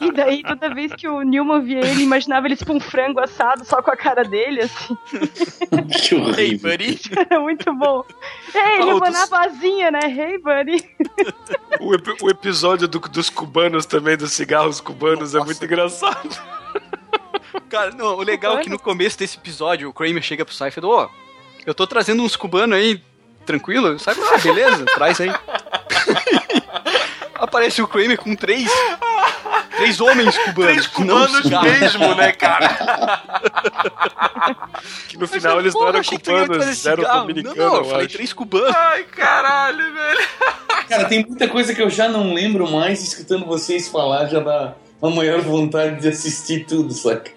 E daí, toda vez que o Newman via ele, imaginava ele tipo um frango assado só com a cara dele, assim. *laughs* Que horrível. buddy. Era muito bom. É, ele Oh, abanava a asinha, né? Hey, buddy. O, epi- o episódio do- dos cubanos também, dos cigarros cubanos, é muito engraçado. Cara, não, o legal é que no começo desse episódio o Kramer chega pro Seinfeld, ô, eu tô trazendo uns cubanos aí, tranquilo? Sabe? Ah, beleza, traz aí. *laughs* Aparece o Kramer com três. Três homens cubanos. Três cubanos não, mesmo, né, cara? *laughs* Que no final eles não eram cubanos, eram dominicanos, Não, não, eu eu falei acho. três cubanos. Ai, caralho, velho. Cara, tem muita coisa que eu já não lembro mais, escutando vocês falar, já dá uma maior vontade de assistir tudo, saca?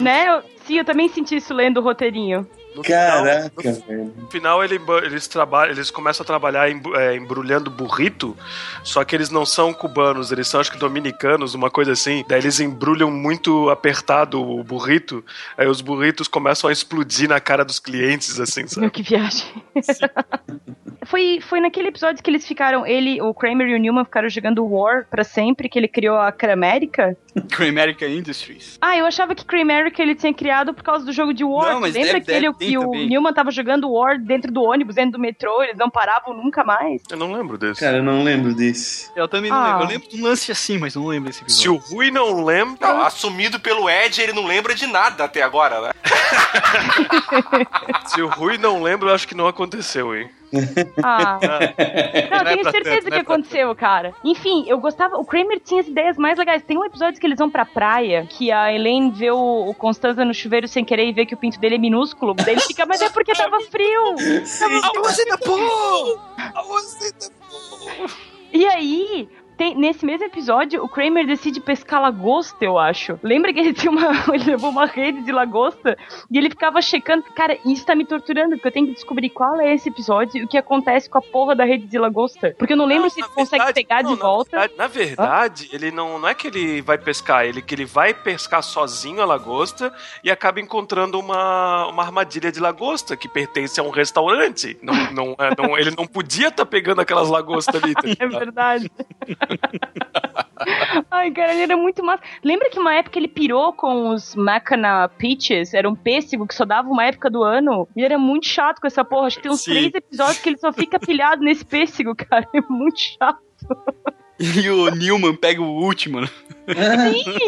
né? Eu- sim, eu também senti isso lendo o roteirinho. No final- Caraca, velho. No final ele- eles, trabalham, eles começam a trabalhar é, embrulhando burrito, só que eles não são cubanos, eles são acho que dominicanos, uma coisa assim. Daí eles embrulham muito apertado o burrito, aí os burritos começam a explodir na cara dos clientes, assim, Meu, sabe? que viagem. *laughs* foi, foi naquele episódio que eles ficaram, ele, o Kramer e o Newman ficaram jogando War pra sempre, que ele criou a Cramérica. Cramerica Industries. Ah, eu achava que Cramerica ele tinha criado por causa do jogo de War. Não, mas Lembra deve- aquele deve- tem que o também. Newman tava jogando War dentro do ônibus, dentro do metrô, eles não paravam nunca mais? Eu não lembro desse. Cara, eu não lembro desse. Eu também não Ah. lembro. Eu lembro de um lance assim, mas não lembro desse Se episódio. o Rui não lembra, Não, assumido pelo Ed, ele não lembra de nada até agora, né? *laughs* se o Rui não lembra, eu acho que não aconteceu, hein? Ah. *laughs* Não, eu Não é tenho certeza tanto, não que é aconteceu, cara. Enfim, eu gostava. O Kramer tinha as ideias mais legais. Tem um episódio que eles vão pra praia, que a Elaine vê o, o Constanza no chuveiro sem querer e vê que o pinto dele é minúsculo. Daí ele fica, mas é porque tava frio. *laughs* você tá bom! E aí, tem- nesse mesmo episódio, o Kramer decide pescar lagosta, eu acho. Lembra que ele *laughs* tinha uma. Ele levou uma rede de lagosta e ele ficava checando. Cara, isso tá me torturando, porque eu tenho que descobrir qual é esse episódio e o que acontece com a porra da rede de lagosta. Porque eu não lembro Não, se ele consegue verdade- pegar não, de na volta. verdade- Na verdade, ele não, não é que ele vai pescar, ele que ele vai pescar sozinho a lagosta e acaba encontrando uma, uma armadilha de lagosta que pertence a um restaurante. Não, não, é- não- ele não podia estar pegando aquelas lagostas ali. tá *laughs* É verdade. *laughs* *laughs* Ai, cara, ele era muito massa. Lembra que uma época ele pirou com os Macana Peaches? Era um pêssego que só dava uma época do ano. E ele era muito chato com essa porra. Acho que tem uns Sim. três episódios que ele só fica pilhado nesse pêssego, *laughs* cara. É muito chato. E o Newman pega o último, né? Sim. *laughs*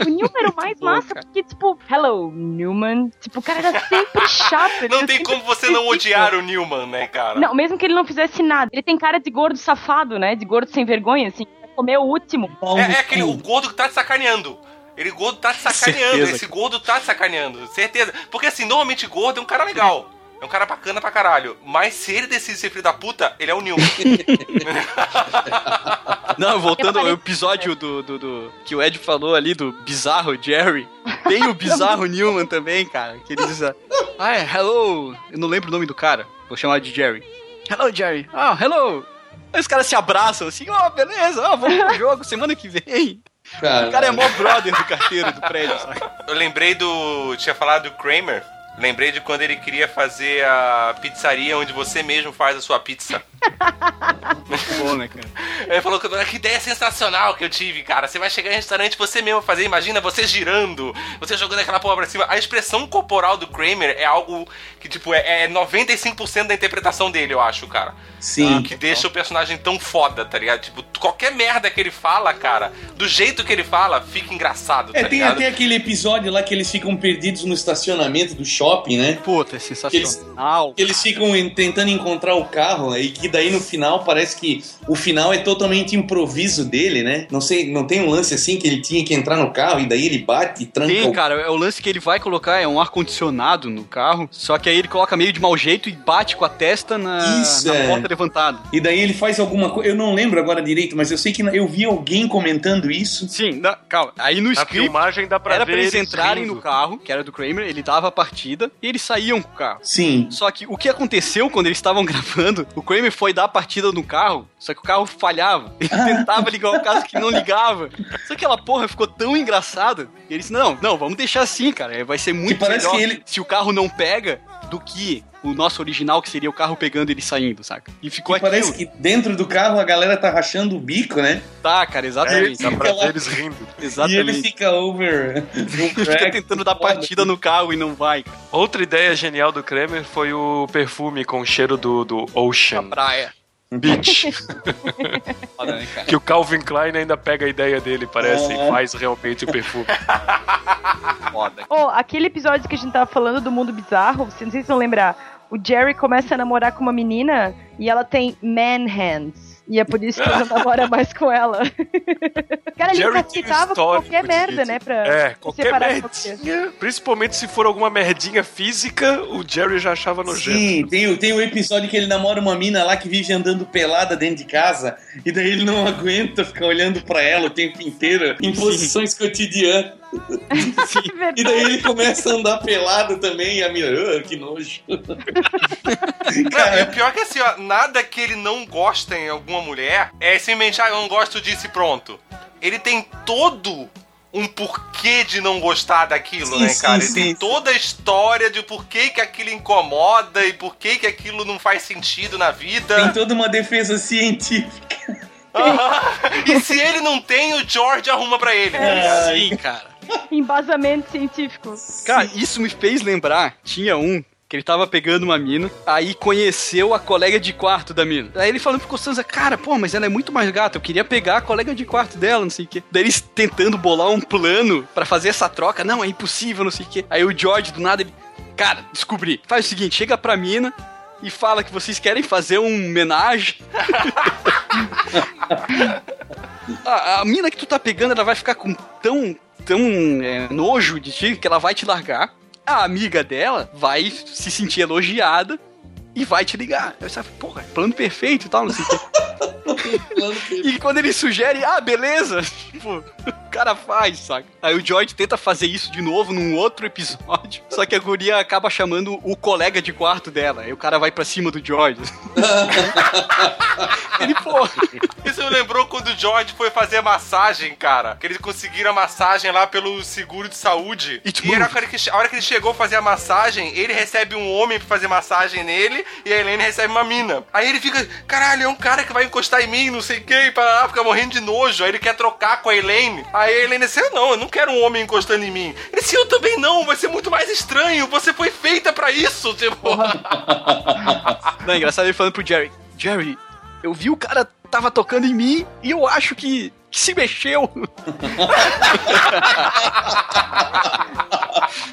O Newman era o mais massa, porque, tipo, hello, Newman. Tipo, o cara era sempre chato. Não tem como você não odiar o Newman, né, cara? Não, mesmo que ele não fizesse nada. Ele tem cara de gordo safado, né? De gordo sem vergonha, assim. Vai comer o último. É, é aquele o gordo que tá te sacaneando. Ele gordo tá te sacaneando. Certeza, Esse gordo tá te sacaneando. Certeza. Porque assim, normalmente gordo é um cara legal. É um cara bacana pra caralho. Mas se ele decide ser filho da puta, ele é o Newman. *laughs* Não, voltando ao episódio do, do, do- que o Ed falou ali do bizarro Jerry. Tem o bizarro *laughs* Newman também, cara. Que ele diz: Ah, é, hello. Eu não lembro o nome do cara. Vou chamar de Jerry. Hello, Jerry. Ah, hello. Aí os caras se abraçam assim: Ó, beleza, ó, vamos pro jogo semana que vem. O cara é mó brother do carteiro do prédio, sabe? Eu lembrei do. Tinha falado do Kramer. Lembrei de quando ele queria fazer a pizzaria onde você mesmo faz a sua pizza. Muito bom, né, cara? *laughs* Ele falou que que ideia sensacional que eu tive, cara. Você vai chegar em restaurante você mesmo fazer, imagina você girando, você jogando aquela porra pra cima. A expressão corporal do Kramer é algo que, tipo, é, é 95% da interpretação dele, eu acho, cara. Sim. Ah, que deixa o personagem tão foda, tá ligado? Tipo, qualquer merda que ele fala, cara, do jeito que ele fala, fica engraçado, tá É, tem ligado? até aquele episódio lá que eles ficam perdidos no estacionamento do shopping, né? Puta, é Que eles, sensacional. que eles ficam en- tentando encontrar o carro né? e que daí no final parece que o final é totalmente improviso dele, né? Não sei, não tem um lance assim que ele tinha que entrar no carro e daí ele bate e tranca Tem, o cara, é o lance que ele vai colocar é um ar-condicionado no carro, só que aí ele coloca meio de mau jeito e bate com a testa na, Isso, na é. porta levantada. E daí ele faz alguma coisa. Eu não lembro agora direito, mas eu sei que eu vi alguém comentando isso. Sim, não, calma. Aí no Na script filmagem dá pra era ver pra eles eles entrarem rindo. no carro, que era do Kramer, ele dava a partida e eles saíam com o carro. Sim. Só que o que aconteceu quando eles estavam *laughs* gravando, o Kramer foi dar a partida no carro, só que o carro falhava. *laughs* Ele tentava ligar o carro que não ligava. Só que aquela porra ficou tão engraçada. E eles, não, não, vamos deixar assim, cara. Vai ser muito parece melhor que ele- se o carro não pega do que o nosso original, que seria o carro pegando e ele saindo, saca? E ficou Que parece que dentro do carro a galera tá rachando o bico, né? Tá, cara, É, exatamente. dá pra Fica lá. ver eles rindo. *laughs* E ele exatamente. fica over. *laughs* Fica tentando dar partida no carro e não vai, cara. Outra ideia genial do Kramer foi o perfume com cheiro do, do Na Ocean praia. *laughs* Foda, né, que o Calvin Klein ainda pega a ideia dele, parece, É. e faz realmente o perfume. *laughs* Foda. Oh, aquele episódio que a gente tava falando do mundo bizarro, vocês não sei se vão lembrar. O Jerry começa a namorar com uma menina e ela tem man hands. E é por isso que ele não namora mais com ela. *laughs* Cara, ele um histórico qualquer merda, né? Pra É, qualquer merdinha, principalmente se for alguma merdinha física, o Jerry já achava nojento. Sim, tem, o- tem o episódio que ele namora uma mina lá que vive andando pelada dentro de casa e daí ele não *laughs* aguenta ficar olhando pra ela o tempo inteiro em posições cotidianas. *laughs* E daí ele começa a andar pelado também e a mina, "Ah, que nojo. *laughs* Não, e o Cara, pior é que assim, ó, nada que ele não gosta em alguma mulher é simplesmente, ah, eu não gosto disso e pronto. Ele tem todo um porquê de não gostar daquilo, Sim, né, sim, cara? Ele sim, tem sim. toda a história de por que, que aquilo incomoda e por que, que aquilo não faz sentido na tem vida. toda uma defesa científica. *laughs* E se ele não tem, o George arruma pra ele. Ai, Sim, cara. *laughs* Embasamento científico. Cara, isso me fez lembrar, tinha um que ele tava pegando uma mina, aí conheceu a colega de quarto da mina. Aí ele falando pro Costanza, cara, pô, mas ela é muito mais gata, eu queria pegar a colega de quarto dela, não sei o quê. Daí eles tentando bolar um plano pra fazer essa troca, não, é impossível, não sei o quê. Aí o George, do nada, ele, cara, descobri, faz o seguinte, chega pra mina e fala que vocês querem fazer um homenagem. *laughs* a, a mina que tu tá pegando, ela vai ficar com tão, tão é, nojo de ti que ela vai te largar. A amiga dela vai se sentir elogiada e vai te ligar. Aí você fala, porra, plano perfeito e tal, não sei o quê. *laughs* E quando ele sugere, ah, beleza, *laughs* tipo, o cara faz, saca? Aí o George tenta fazer isso de novo num outro episódio, *laughs* só que a guria acaba chamando o colega de quarto dela. Aí o cara vai pra cima do George. ele, porra, Isso me lembrou quando o George foi fazer a massagem, cara. Que eles conseguiram a massagem lá pelo seguro de saúde. It E era a hora, que, a hora que ele chegou a fazer a massagem, ele recebe um homem pra fazer massagem nele e a Helene recebe uma mina. Aí ele fica, caralho, é um cara que vai encostar em mim. não sei quem, para fica morrendo de nojo. Aí ele quer trocar com a Elaine. Aí a Elaine disse: Não, eu não quero um homem encostando em mim. Ele disse: Eu também não, vai ser muito mais estranho. Você foi feita pra isso. *laughs* Tipo, Não, é engraçado ele falando pro Jerry: Jerry, eu vi o cara tava tocando em mim e eu acho que, que se mexeu.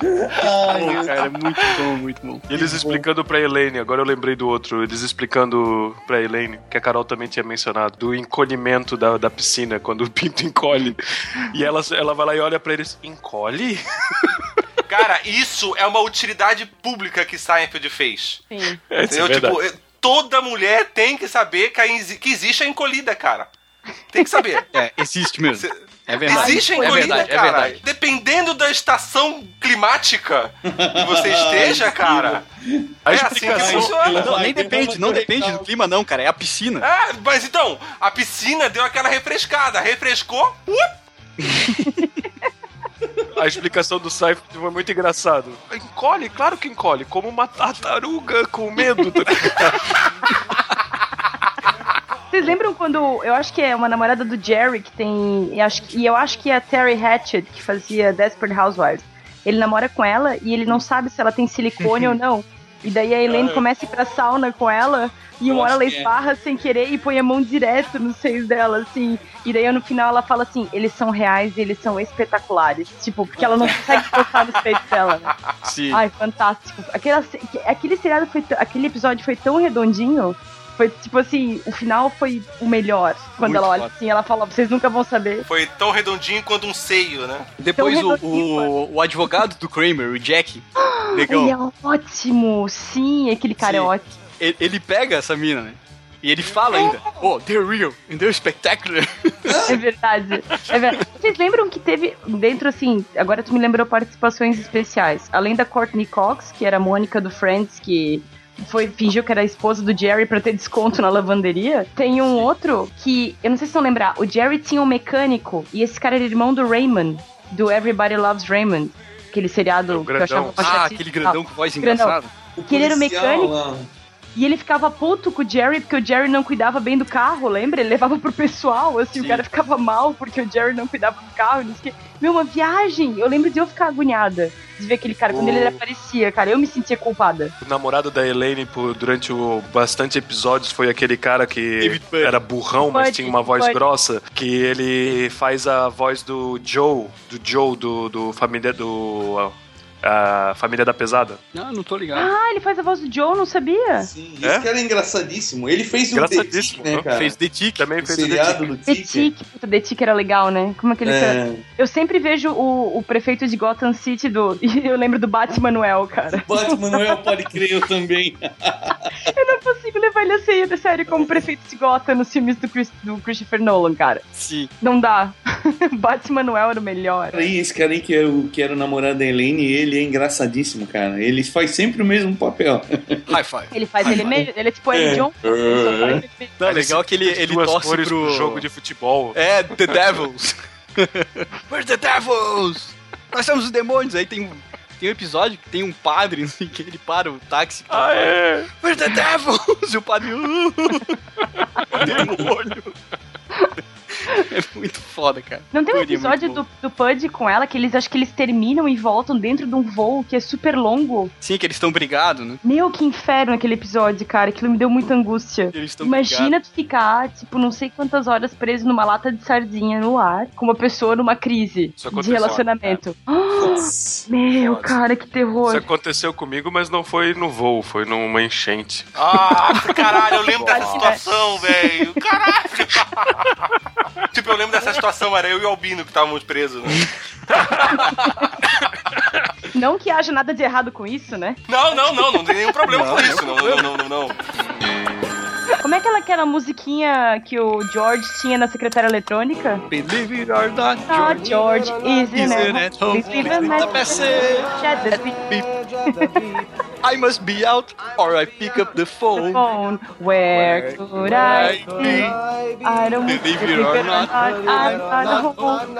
Bom, cara, é muito bom, muito bom. E eles explicando pra Elaine, agora eu lembrei do outro, eles explicando pra Elaine, que a Carol também tinha mencionado, do encolhimento da, da piscina, quando o pinto encolhe. E ela, ela vai lá e olha pra eles, encolhe? *laughs* cara, isso é uma utilidade pública que Seinfeld fez. Sim. É, isso é Entendeu? verdade. tipo, toda mulher tem que saber que, a exi- que existe a encolhida, cara. Tem que saber. É, existe mesmo. É verdade. Existe a é verdade, é cara. verdade. Dependendo da estação climática que você esteja, cara. A é assim que explicação- funciona. Não, nem depende, não depende do clima, não, cara. É a piscina. É, mas então, a piscina deu aquela refrescada. Refrescou, *laughs* A explicação do Seinfeld foi muito engraçado. Encolhe? Claro que encolhe, como uma tartaruga com medo. tá? *laughs* Vocês lembram quando. Eu acho que é uma namorada do Jerry que tem. E, acho, e eu acho que é a Terry Hatchett, que fazia Desperate Housewives. Ele namora com ela e ele não sabe se ela tem silicone *laughs* ou não. E daí a Elaine começa a ir pra sauna com ela. E uma hora ela é. esbarra sem querer e põe a mão direto nos seios dela, assim. E daí no final ela fala assim: eles são reais e eles são espetaculares. Tipo, porque ela não consegue postar nos peitos dela, né? Sim. Ai, fantástico. Aquela, aquele seriado foi. Aquele episódio foi tão redondinho. Foi tipo assim, o final foi o melhor. Quando Muito ela olha foda. assim, ela fala, vocês nunca vão saber. foi tão redondinho quanto um seio, né? Depois o, o, o advogado do Kramer, o Jack, *gasps* Ele negão, é ótimo. Sim, aquele cara Sim. é ótimo. ele, ele pega essa mina, né? E ele fala ainda, oh, they're real, and they're spectacular. É verdade. É verdade. Vocês lembram que teve dentro, assim, agora tu me lembrou participações especiais. Além da Courtney Cox, que era a Mônica do Friends, que foi, fingiu que era a esposa do Jerry pra ter desconto na lavanderia. Tem um outro que, eu não sei se vocês vão lembrar, o Jerry tinha um mecânico e esse cara era irmão do Raymond, do Everybody Loves Raymond. Aquele seriado que eu achava ah, aquele grandão com voz engraçada. Que ele era o mecânico. lá. E ele ficava puto com o Jerry porque o Jerry não cuidava bem do carro, lembra? Ele levava pro pessoal, assim, Sim. o cara ficava mal porque o Jerry não cuidava do carro. Não sei o quê. Meu, uma viagem! Eu lembro de eu ficar agoniada de ver aquele cara. Quando O- ele aparecia, cara, eu me sentia culpada. O namorado da Elaine por, durante o bastante episódios foi aquele cara que era burrão, mas tinha uma voz Buddy. grossa, que ele faz a voz do Joe, do Joe do, do família do a família da pesada. Não, não tô ligado. Ah, ele faz a voz do Joe, não sabia? Sim, É? esse cara é engraçadíssimo. Ele fez o The Tick, né, cara? Fez The Tick. Também o fez o The seriado do The Tick. Tick, puta, The Tick era legal, né? Como aquele É, Eu sempre vejo o, o prefeito de Gotham City do. *laughs* E eu lembro do Batman Noel, cara. Batman Noel, pode crer, eu também. *laughs* Eu não consigo levar ele a sério, sério como prefeito de Gotham nos filmes do, Chris- do Christopher Nolan, cara. Sim. Não dá. *laughs* Batman Noel era o melhor. Aí, esse cara aí que era, o, que era o namorado da Elaine, ele é engraçadíssimo, cara. Ele faz sempre o mesmo papel. High five. Ele faz ele meio. Ele é tipo É. John. ele ele Não, é legal que ele, ele torce cores pro... jogo de futebol. É, The Devils. *laughs* Where's the Devils? Nós somos os demônios. Aí tem um, tem um episódio que tem um padre, o *laughs* que, ele para o táxi. Ah, é? Where's the Devils? E o padre... Uh, *laughs* demônio. *laughs* É muito foda, cara. Não tem um é episódio bom. do, do Pud com ela que eles acho que eles terminam e voltam dentro de um voo que é super longo. Sim, que eles estão brigados, né? Meu, que inferno aquele episódio, cara. Aquilo me deu muita angústia. Eles estão Imagina tu ficar, tipo, não sei quantas horas preso numa lata de sardinha no ar, com uma pessoa numa crise Isso de relacionamento. Ah, meu, cara, que terror. Isso aconteceu comigo, mas não foi no voo, foi numa enchente. Ah, caralho, eu lembro dessa Nossa. situação, velho. Caralho. *laughs* tipo, eu lembro dessa situação, era eu e o Albino que estávamos presos. Né? Não que haja nada de errado com isso, né? Não, não, não, não tem nenhum problema com isso. Não, não, não, não, não. Como é que ela aquela musiquinha que o George tinha na secretária eletrônica? Believe it or not, Ah, George, isn't Isn't it? it a Leave the message. the I must be out or I pick up the phone. phone. Where could I be? I don't Believe it or not, I'm not home.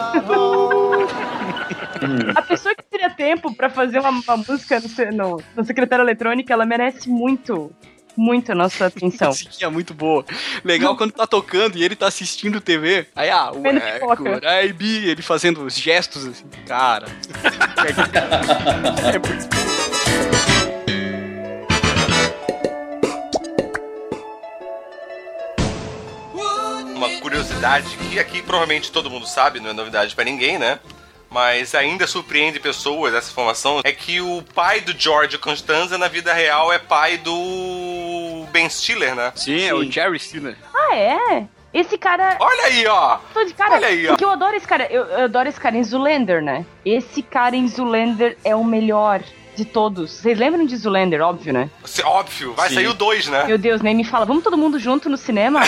A pessoa que teria tempo pra fazer uma, uma música no, no, no secretário eletrônica, ela merece muito muito a nossa *laughs* atenção. musiquinha muito boa. Legal quando tá tocando e ele tá assistindo TV. Aí, ah, o Vendo é, pipoca. aí, bi, ele fazendo os gestos assim. Cara. é muito Uma curiosidade que aqui provavelmente todo mundo sabe, não é novidade pra ninguém, né? Mas ainda surpreende pessoas essa informação é que o pai do George Constanza na vida real é pai do Ben Stiller, né? Sim, é o Jerry Stiller. Ah, é? Esse cara. Olha aí, ó! Tô de cara. Olha aí, ó. Porque eu adoro esse cara. Eu, eu adoro esse cara em Zoolander, né? Esse cara em Zoolander é o melhor de todos. Vocês lembram de Zoolander, óbvio, né? Óbvio, vai Sim. sair o 2, né? Meu Deus, nem me fala. Vamos todo mundo junto no cinema?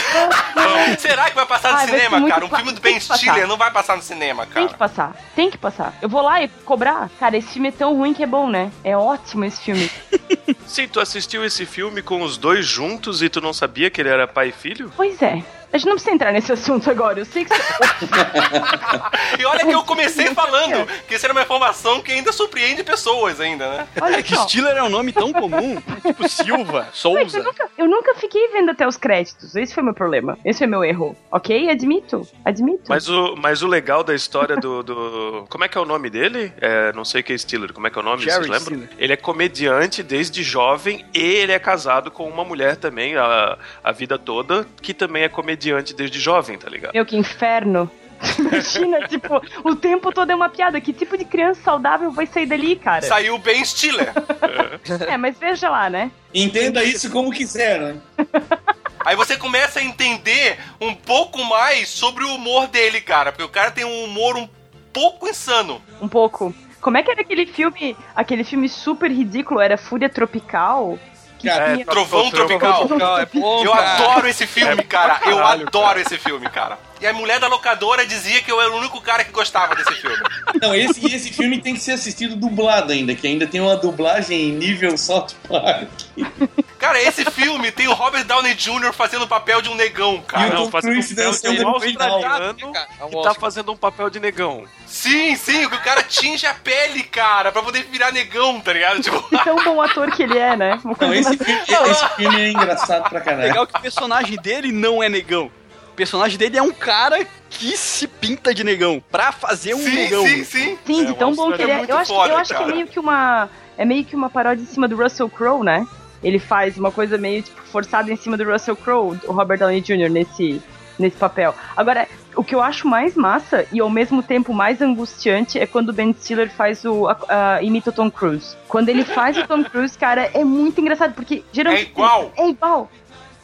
*laughs* Será que vai passar no cinema, cara? Um filme do tem Ben. Stiller não vai passar no cinema, Tem cara. que passar. Tem que passar. Eu vou lá e cobrar. Cara, esse filme é tão ruim que é bom, né? É ótimo esse filme. *laughs* Sim, tu assistiu esse filme com os dois juntos e tu não sabia que ele era pai e filho? Pois é. A gente não precisa entrar nesse assunto agora. Eu sei que você... *laughs* E olha que eu comecei falando que isso era uma informação que ainda surpreende pessoas ainda, né? Olha É que só. Stiller é um nome tão comum. Tipo Silva, Mas Souza. eu, nunca, eu nunca fiquei vendo até os créditos. Esse foi meu problema. Esse foi meu erro. Ok? Admito. Admito. Mas o, mas o legal da história do, do- Como é que é o nome dele? É, não sei que é Stiller. Como é que é o nome? Jerry Vocês lembram? Stiller. Ele é comediante desde jovem e ele é casado com uma mulher também a, a vida toda, que também é comediante desde jovem, tá ligado? Meu, que inferno. *laughs* Imagina, tipo, o tempo todo é uma piada. Que tipo de criança saudável vai sair dali, cara? Saiu o Ben Stiller. É, mas veja lá, né? Entenda isso como quiser, né? Aí você começa a entender um pouco mais sobre o humor dele, cara. Porque o cara tem um humor um pouco insano. Um pouco. Como é que era aquele filme, aquele filme super ridículo? Era Fúria Tropical? Que Cara, tinha- Trovão Tropical. É bom, Eu cara. adoro esse filme, cara. Eu adoro esse filme, cara. E a mulher da locadora dizia que eu era o único cara que gostava desse filme. Não, esse, e esse filme tem que ser assistido dublado ainda, que ainda tem uma dublagem em nível South Park. Cara, esse filme tem o Robert Downey Jr. fazendo o papel de um negão, E cara. o Não, fazendo Cruise um papel de um australiano que tá fazendo um papel de negão. Sim, sim, o cara tinge a pele, cara, pra poder virar negão, tá ligado? Tipo, Que tão bom ator que ele é, né? Não, esse filme, esse filme é engraçado pra caralho. Legal que o personagem dele não é negão. O personagem dele é um cara que se pinta de negão pra fazer um sim, negão. sim, sim. Sim, É, de o tão bom que ele é. é eu acho, foda, eu acho que é meio que uma. É meio que uma paródia em cima do Russell Crowe, né? Ele faz uma coisa meio tipo, forçada em cima do Russell Crowe, o Robert Downey Jr. nesse, nesse papel. Agora, o que eu acho mais massa e ao mesmo tempo mais angustiante é quando o Ben Stiller faz o. a- a- imita o Tom Cruise. Quando ele faz o Tom Cruise, cara, é muito engraçado, porque geralmente. É igual. É igual.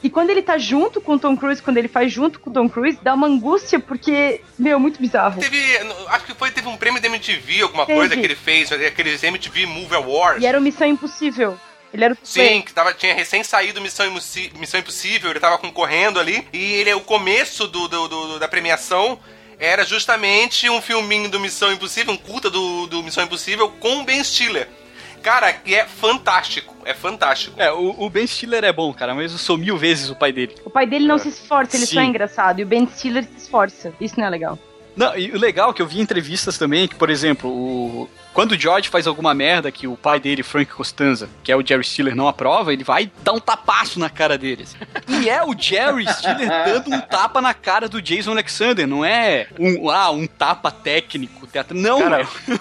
E quando ele tá junto com o Tom Cruise, quando ele faz junto com o Tom Cruise, dá uma angústia, porque, meu, muito bizarro. Teve, acho que foi, teve um prêmio da MTV, alguma Teve. coisa que ele fez, aqueles MTV Movie Awards. E era o Missão Impossível. Ele era o Sim, que tava, tinha recém saído Missão, Imussi- Missão Impossível, ele tava concorrendo ali, e ele, o começo do, do- do- da premiação era justamente um filminho do Missão Impossível, um curta do, do Missão Impossível com o Ben Stiller. Cara, que é fantástico, é fantástico. É, o, o Ben Stiller é bom, cara, mas eu sou mil vezes o pai dele. O pai dele não se esforça, ele Sim. só é engraçado. E o Ben Stiller se esforça. Isso não é legal. Não, e o legal é que eu vi em entrevistas também, que, por exemplo, o... quando o George faz alguma merda que o pai dele, Frank Costanza, que é o Jerry Stiller, não aprova, ele vai dar um tapaço na cara deles. E é o Jerry Stiller *laughs* dando um tapa na cara do Jason Alexander, não é um, ah, um tapa técnico, teatro. Não, Cara, é,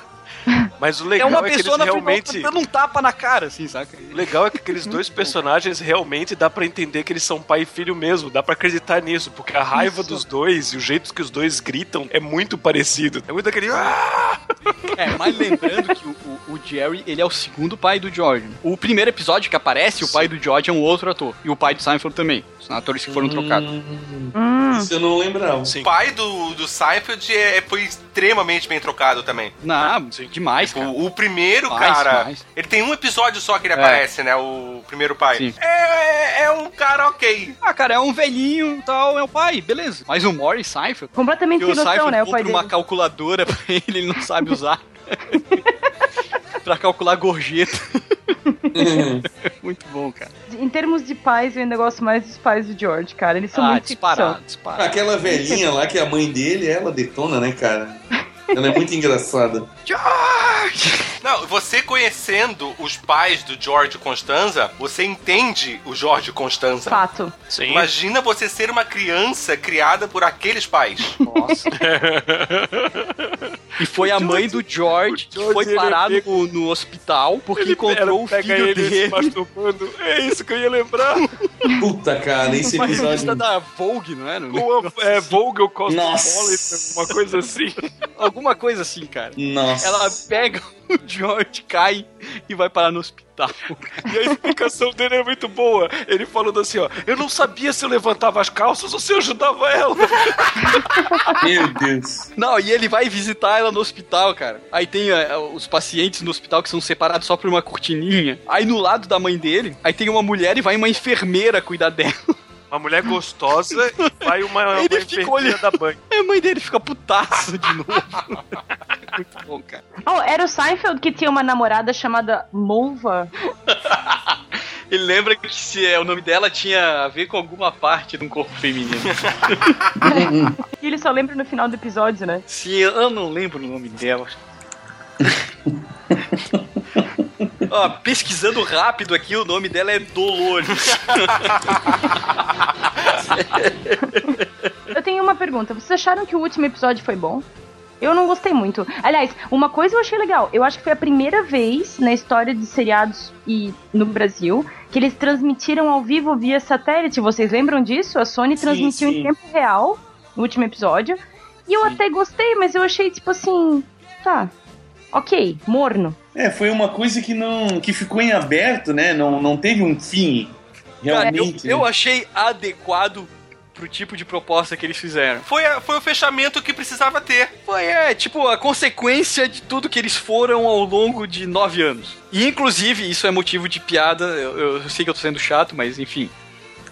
Mas o é legal uma é, que eles realmente. dando um tapa na cara, assim, saca? O legal é que aqueles dois personagens realmente dá pra entender que eles são pai e filho mesmo, dá pra acreditar nisso, porque a raiva Isso. dos dois e o jeito que os dois gritam é muito parecido. É muito aquele. "Ah!" É, mas lembrando que o, o- o Jerry, ele é o segundo pai do George. O primeiro episódio que aparece, o pai do George é um outro ator. E o pai do Seinfeld também. São atores que foram trocados. Hum, Isso eu não lembrava. Sim. O pai do, do Seinfeld é- foi extremamente bem trocado também. Não, demais, cara. O, o primeiro, Mais, cara, mais. ele tem um episódio só que ele É. aparece, né? O primeiro pai. Sim. É, é um cara ok. Ah, cara, é um velhinho e tal, é o pai, beleza. Mas o Morris Seinfeld, completamente que sem o noção, Seinfeld né? O pai compra dele. uma calculadora *laughs* pra ele, ele não sabe usar. *laughs* pra calcular gorjeta. *laughs* Muito bom, cara. Em termos de pais, eu ainda gosto mais dos pais do George, cara. Eles são ah, muito disparado, ficção. disparado. Aquela velhinha lá que é a mãe dele, ela detona, né, cara? Ela é muito engraçada. Não, você conhecendo os pais do George Constanza, você entende o George Constanza. Fato. Sim. Imagina você ser uma criança criada por aqueles pais. Nossa. e foi a mãe do George que George, foi pega- no, no hospital porque Ele encontrou o pega filho ele se dele. masturbando. É isso que eu ia lembrar. Puta, cara, esse Uma revista episódio. da Vogue, não é? Não Uma, é Vogue ou Cosmopolitan, Nossa. uma coisa assim. Alguma coisa assim, cara. Nossa. Ela pega *laughs* o George, cai e vai parar no hospital. E a explicação dele é muito boa. Ele falando assim, ó, eu não sabia se eu levantava as calças ou se eu ajudava ela. *laughs* Meu Deus. Não, e ele vai visitar ela no hospital, cara. Aí tem é, os pacientes no hospital que são separados só por uma cortininha. Aí no lado da mãe dele, aí tem uma mulher e vai uma enfermeira cuidar dela. Uma mulher gostosa e vai uma, *laughs* uma Ele fica olhando. da banha. Aí *laughs* a mãe dele fica putaça de novo. *laughs* Muito bom, cara. Oh, era o Seinfeld que tinha uma namorada chamada Mulva. Ele lembra que se é, o nome dela tinha a ver com alguma parte de um corpo feminino. E ele só lembra no final do episódio, né? Sim, eu não lembro o nome dela. Ó, pesquisando rápido aqui, o nome dela é Dolores. *laughs* Eu tenho uma pergunta. Vocês acharam que o último episódio foi bom? Eu não gostei muito. Aliás, uma coisa eu achei legal. Eu acho que foi a primeira vez na história de seriados e no Brasil que eles transmitiram ao vivo via satélite. Vocês lembram disso? A Sony Sim, transmitiu sim. em tempo real no último episódio. E eu até gostei, mas eu achei tipo assim, tá. OK, morno. É, foi uma coisa que não. que ficou em aberto, né? Não, não teve um fim. Cara, eu, Realmente. eu né? achei adequado pro tipo de proposta que eles fizeram. Foi, foi o fechamento que precisava ter. Foi, é, tipo, a consequência de tudo que eles foram ao longo de nove anos. E, inclusive, isso é motivo de piada, eu, eu sei que eu tô sendo chato, mas, enfim.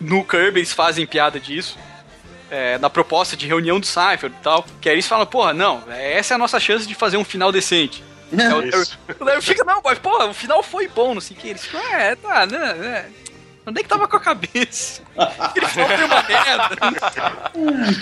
No Kirby eles fazem piada disso. é, na proposta de reunião do Seinfeld e tal. Que aí eles falam, porra, não, essa é a nossa chance de fazer um final decente. *laughs* É, o- Isso. o Larry fica, não, mas, porra, o final foi bom, não sei o que. Eles ficam, é, tá, né, né. Onde é que tava com a cabeça? *laughs* Foi uma merda.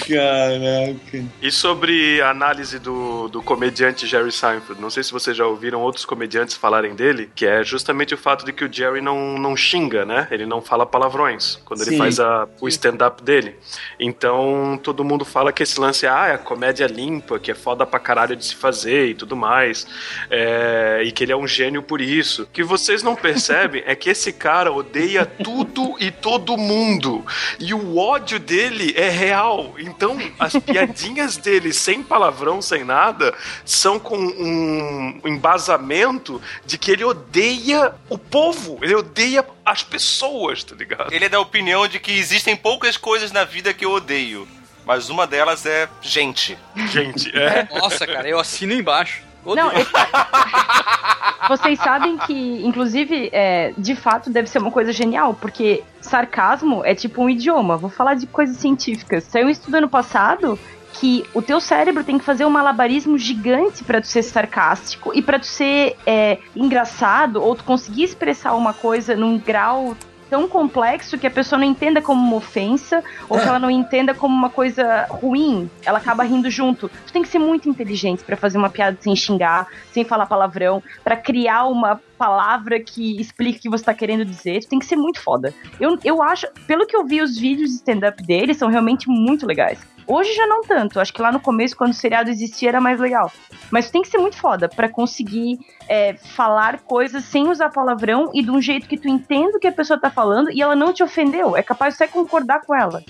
Caraca. E sobre a análise do, do comediante Jerry Seinfeld, não sei se vocês já ouviram outros comediantes falarem dele, que é justamente o fato de que o Jerry não, não xinga, né? Ele não fala palavrões quando ele Sim. faz a, o stand-up dele. Então todo mundo fala que esse lance ah, é a comédia limpa, que é foda pra caralho de se fazer e tudo mais, é, e que ele é um gênio por isso. O que vocês não percebem é que esse cara odeia tudo e todo mundo. E o ódio dele é real. Então, as *laughs* piadinhas dele sem palavrão, sem nada, são com um embasamento de que ele odeia o povo. Ele odeia as pessoas, tá ligado? Ele é da opinião de que existem poucas coisas na vida que eu odeio. Mas uma delas é gente. Gente, *laughs* é. Nossa, cara, eu assino embaixo. Não, é- *laughs* vocês sabem que, inclusive, é, de fato deve ser uma coisa genial, porque sarcasmo é tipo um idioma. Vou falar de coisas científicas. Saiu um estudo ano passado que o teu cérebro tem que fazer um malabarismo gigante pra tu ser sarcástico e pra tu ser é, engraçado ou tu conseguir expressar uma coisa num grau tão complexo que a pessoa não entenda como uma ofensa ou que ela não entenda como uma coisa ruim. Ela acaba rindo junto. Tu tem que ser muito inteligente pra fazer uma piada sem xingar, sem falar palavrão, pra criar uma palavra que explique o que você tá querendo dizer. Tu tem que ser muito foda. Eu, eu acho, pelo que eu vi, os vídeos de stand-up dele são realmente muito legais. Hoje já não tanto. Acho que lá no começo, quando o seriado existia, era mais legal. Mas tu tem que ser muito foda pra conseguir é, falar coisas sem usar palavrão e de um jeito que tu entenda o que a pessoa tá falando e ela não te ofendeu. É capaz de você concordar com ela.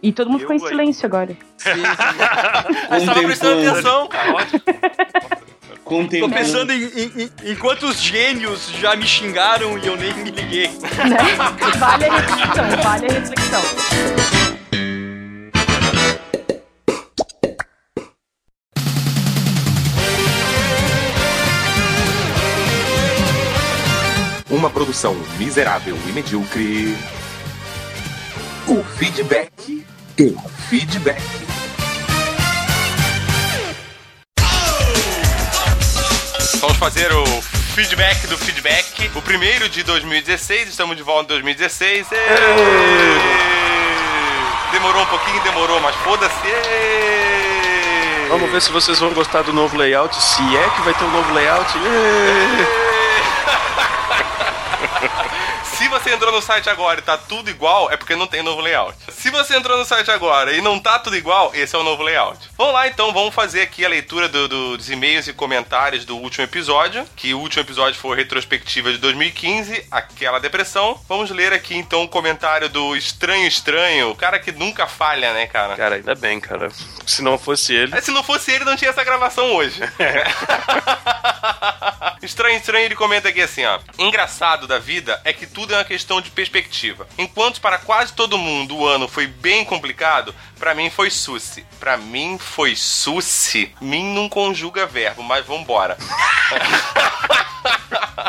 E todo mundo Eu ficou em aí. silêncio agora. *laughs* Eu tava prestando atenção, cara. Ótimo. Tô Contemplando. pensando em, em- em- quantos gênios já me xingaram e eu nem me liguei. Né? Vale a reflexão, vale a reflexão. Uma produção miserável e medíocre. O feedback. O feedback. Vamos fazer o feedback do feedback. O primeiro de 2016, estamos de volta em 2016. Ê! Demorou um pouquinho, demorou, mas foda-se. Vamos ver se vocês vão gostar do novo layout. Se é que vai ter um novo layout. Se você entrou no site agora e tá tudo igual, é porque não tem novo layout. Se você entrou no site agora e não tá tudo igual, esse é o novo layout. Vamos lá então, vamos fazer aqui a leitura do- do- dos e-mails e comentários do último episódio, que o último episódio foi retrospectiva de 2015, aquela depressão. Vamos ler aqui então o comentário do Estranho Estranho, o cara que nunca falha, né, cara? Cara, ainda bem, cara. Se não fosse ele. É, Se não fosse ele, não tinha essa gravação hoje. *laughs* *laughs* Estranho, estranho, ele comenta aqui assim, ó. Engraçado da vida é que tudo é uma questão de perspectiva. Enquanto para quase todo mundo o ano foi bem complicado, pra mim foi suci. Pra mim foi suci. Mim não conjuga verbo, mas vambora. *laughs*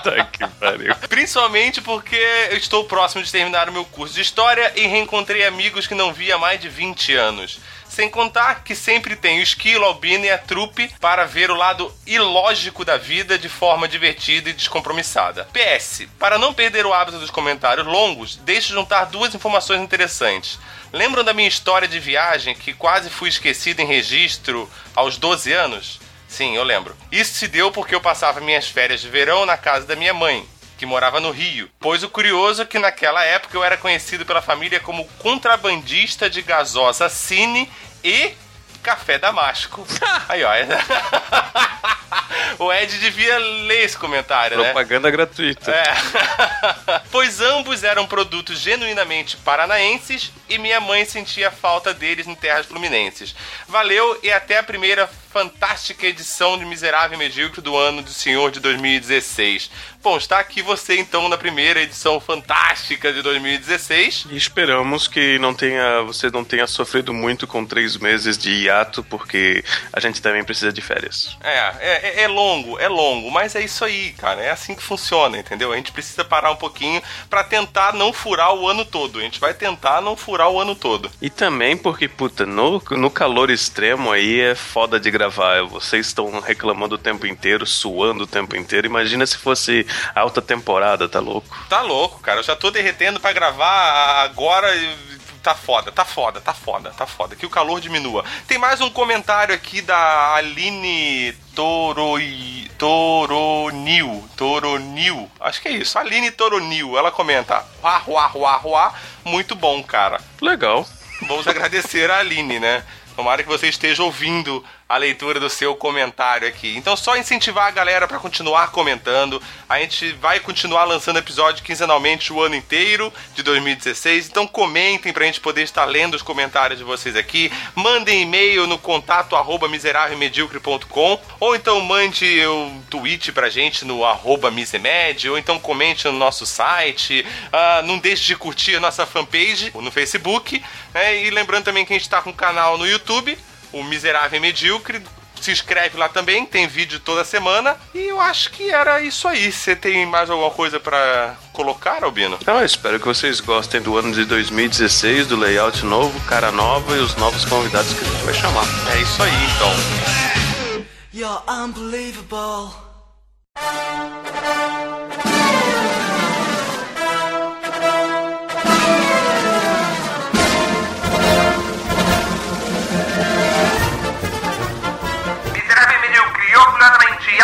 Tá que pariu. Principalmente porque eu estou próximo de terminar o meu curso de história e reencontrei amigos que não via há mais de 20 anos. Sem contar que sempre tem o esquilo, a albino e a trupe para ver o lado ilógico da vida de forma divertida e descompromissada. PS, para não perder o hábito dos comentários longos, deixe juntar duas informações interessantes. Lembram da minha história de viagem que quase fui esquecido em registro aos 12 anos? Sim, eu lembro. Isso se deu porque eu passava minhas férias de verão na casa da minha mãe, que morava no Rio. Pois o curioso é que naquela época eu era conhecido pela família como contrabandista de gasosa Cine e Café Damasco. *laughs* Aí, ó. *laughs* o Ed devia ler esse comentário, né? Propaganda gratuita. É. *laughs* pois ambos eram produtos genuinamente paranaenses e minha mãe sentia falta deles em terras fluminenses. Valeu e até a primeira fantástica edição de Miserável e Medíocre do ano do Senhor de 2016. Bom, está aqui você então na primeira edição fantástica de 2016. E esperamos que não tenha, você não tenha sofrido muito com três meses de hiato, porque a gente também precisa de férias. É, é, é longo, é longo, mas é isso aí, cara. É assim que funciona, entendeu? A gente precisa parar um pouquinho pra tentar não furar o ano todo. A gente vai tentar não furar o ano todo. E também porque, puta, no, no calor extremo aí é foda de gravar. Vocês estão reclamando o tempo inteiro, suando o tempo inteiro. Imagina se fosse alta temporada, tá louco? Tá louco, cara. Eu já tô derretendo pra gravar agora. Tá foda, tá foda, tá foda, tá foda. Que o calor diminua. Tem mais um comentário aqui da Aline Toroi... Toronil. Toronil. Acho que é isso. Aline Toronil. Ela comenta. Ruá, ruá, ruá, ruá. Muito bom, cara. Legal. Vamos agradecer a Aline, né? Tomara que você esteja ouvindo a leitura do seu comentário aqui. Então, só incentivar a galera para continuar comentando. A gente vai continuar lançando episódio quinzenalmente o ano inteiro de 2016. Então, comentem pra gente poder estar lendo os comentários de vocês aqui. Mandem e-mail no contato arroba miserávelmedíocre.com ou então mande um tweet pra gente no arroba misemed ou então comente no nosso site. Ah, não deixe de curtir a nossa fanpage no Facebook. né? E lembrando também que a gente tá com um canal no YouTube, o Miserável e Medíocre. Se inscreve lá também, tem vídeo toda semana. E eu acho que era isso aí. Você tem mais alguma coisa pra colocar, Albino? Então, eu espero que vocês gostem do ano de 2016, do layout novo, cara nova e os novos convidados que a gente vai chamar. É isso aí, então. You're unbelievable.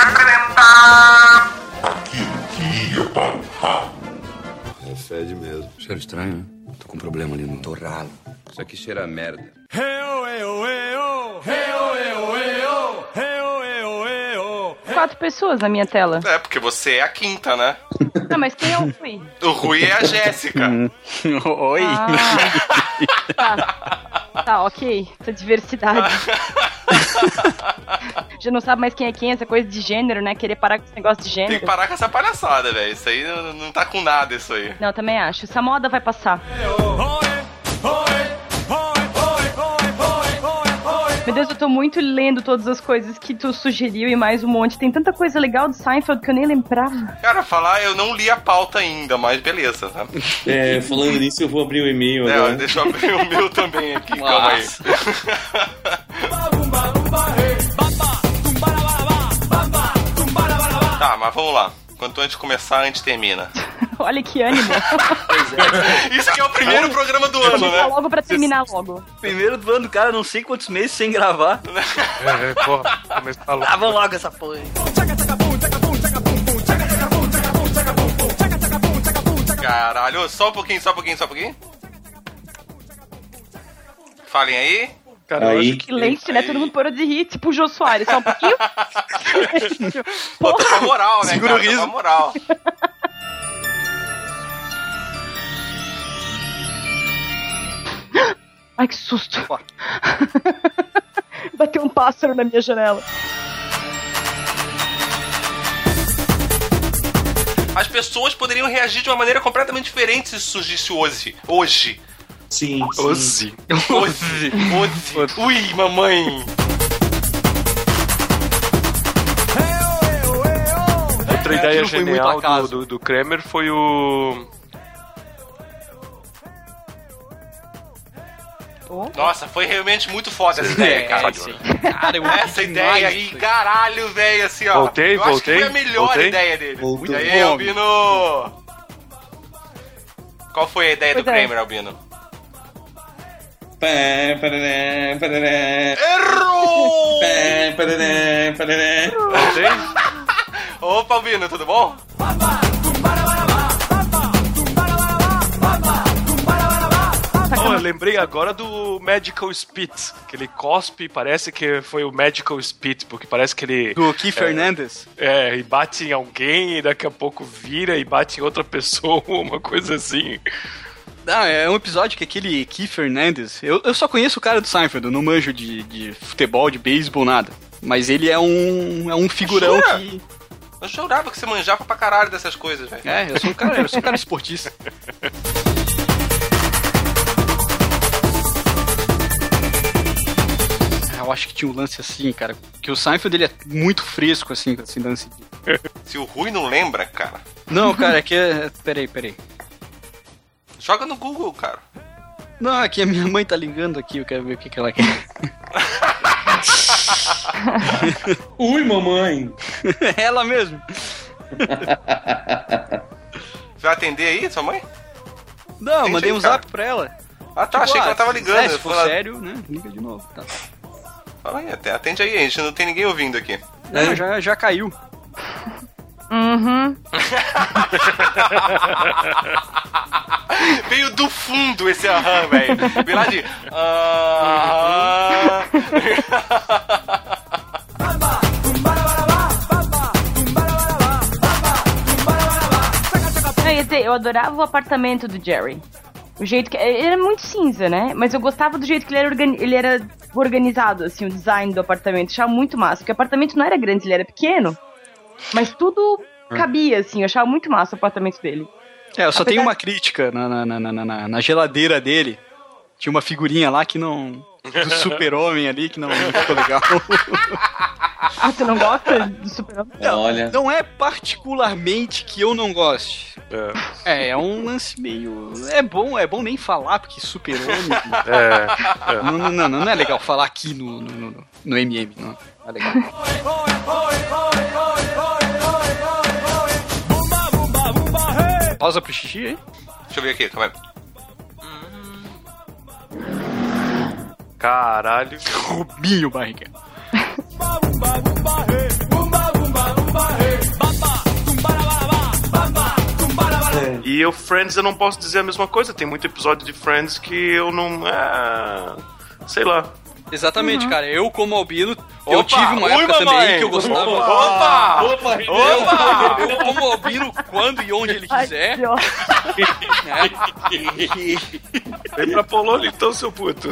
Apresenta... É fede mesmo. Cheiro estranho, né? Tô com um problema ali no torralo. Isso aqui cheira a merda. Quatro pessoas na minha tela. É, porque você é a quinta, né? *laughs* Ah, mas quem é o Rui? O Rui é a Jéssica. *laughs* Oi. *laughs* Tá. Tá, ok. Essa diversidade. *laughs* Já não sabe mais quem é quem, essa coisa de gênero, né? Querer parar com esse negócio de Tem gênero. que parar com essa palhaçada, velho. Isso aí não, não tá com nada, isso aí. Não, também acho. Essa moda vai passar. Meu Deus, eu tô muito lendo todas as coisas que tu sugeriu e mais um monte. Tem tanta coisa legal do Seinfeld que eu nem lembrava. Cara, falar, eu não li a pauta ainda, mas beleza, tá? É, falando nisso, eu vou abrir o e-mail É, agora. deixa eu abrir o meu também aqui, calma aí. Tá, mas vamos lá. Quanto antes começar, antes termina. *laughs* Olha que ânimo. *laughs* Isso que é o primeiro programa do ano, Começar né? logo pra terminar logo. Primeiro do ano, cara, não sei quantos meses sem gravar. É, é, porra, começar logo. Grava logo essa porra. aí. Caralho, só um pouquinho, só um pouquinho, só um pouquinho. Falem aí. Cara, eu Aí. acho que Silêncio, né? Todo mundo parou de rir, tipo o Jô Soares, só um pouquinho. *laughs* Pra moral, né, Segura o cara? Riso. moral. Ai, que susto. *laughs* Bateu um pássaro na minha janela. As pessoas poderiam reagir de uma maneira completamente diferente se isso surgisse hoje. Hoje. Sim. Ozzy. Hoje. Hoje. Ui, mamãe. Outra É, ideia genial do, do, do Kramer foi o. Nossa, foi realmente muito foda essa ideia, cara. sim. Cara, eu Essa ideia aí, caralho, velho, assim, ó. Voltei, eu acho voltei, que foi a melhor voltei. ideia dele. Voltou. E aí. Albino? Qual foi a ideia do Pois é. Kramer, Albino? Errou! Opa, Albino, tudo bom? Oh, eu lembrei agora do Magical Spit. Que ele cospe e parece que foi o Magical Spit, porque parece que ele. Do Keith Fernandes. É, e bate em alguém e daqui a pouco vira e bate em outra pessoa, *laughs* uma coisa assim. Não, é um episódio que aquele Keith Fernandes. Eu, eu só conheço o cara do Seinfeld, eu não manjo de, de futebol, de beisebol, nada. Mas ele é um, é um figurão Jura? que. Eu jurava que você manjava pra caralho dessas coisas, velho. É, eu sou um cara, eu sou um cara esportista. *laughs* Eu acho que tinha um lance assim, cara. Que o Seinfeld ele é muito fresco, assim, esse lance de. Se o Rui não lembra, cara, Não, cara, é que é. Peraí, peraí. Joga no Google, cara. Não, é que a minha mãe tá ligando aqui, eu quero ver o que, que ela quer. *laughs* Ui, mamãe. *laughs* ela mesmo. Você vai atender aí, sua mãe? Não, Atende mandei aí, um cara. zap pra ela. Ah, tá, Tipo, achei que ah, ela tava se ligando. se for sério, né? Liga de novo. Tá. Fala aí, até- atende aí, a gente não tem ninguém ouvindo aqui. Não, já, já caiu. Uhum. Veio do fundo esse aham, velho. Veio lá de. aham. Não, ia dizer, eu adorava o apartamento do Jerry. O jeito que. Ele era muito cinza, né? Mas eu gostava do jeito que ele era, organi- ele era organizado, assim, o design do apartamento. Achava muito massa. Porque o apartamento não era grande, ele era pequeno. Mas tudo cabia, assim. Eu achava muito massa o apartamento dele. É, eu só Apesar tenho uma crítica na, na, na, na, na- na geladeira dele. Tinha uma figurinha lá que não. Do *laughs* super-homem ali que não, não ficou legal. *laughs* Ah, tu não gosta do super Não, Olha. não é particularmente que eu não goste. É, é um lance meio. É bom, é bom nem falar, porque super-homem. *laughs* É, é. Não, não, não, não é legal falar aqui no, no, no, no MM, não. Não é legal. Pausa pro xixi aí. Deixa eu ver aqui, calma aí. Caralho. Rubinho Barriga. E eu, Friends, eu não posso dizer a mesma coisa. Tem muito episódio de Friends que eu não. É, sei lá. Exatamente, cara. Eu, como albino, eu Opa! tive uma época mamãe! também que eu gostava. Opa! Opa! Opa! Eu, como albino, quando e onde ele quiser. né? Vem pra Polônia então, seu puto.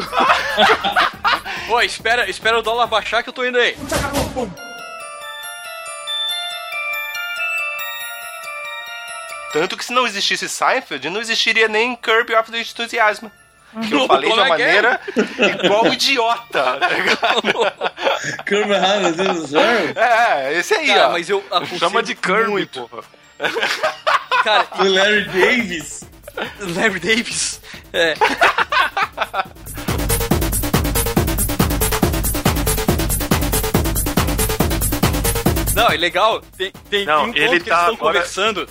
Pô, espera, espera o dólar baixar que eu tô indo aí. Tanto que se não existisse Seinfeld, não existiria nem Curb Your Enthusiasm. Que eu falei de uma é é? maneira igual idiota. tá ligado? *laughs* Curva errada, Deus do céu. É, esse aí, Cara, ó. mas eu Chama de Kirby, muito. porra. Cara, O Larry Davis. Larry Davis. É. Não, é legal. Tem, tem, Não, tem um ponto ele que tá eles estão agora- conversando.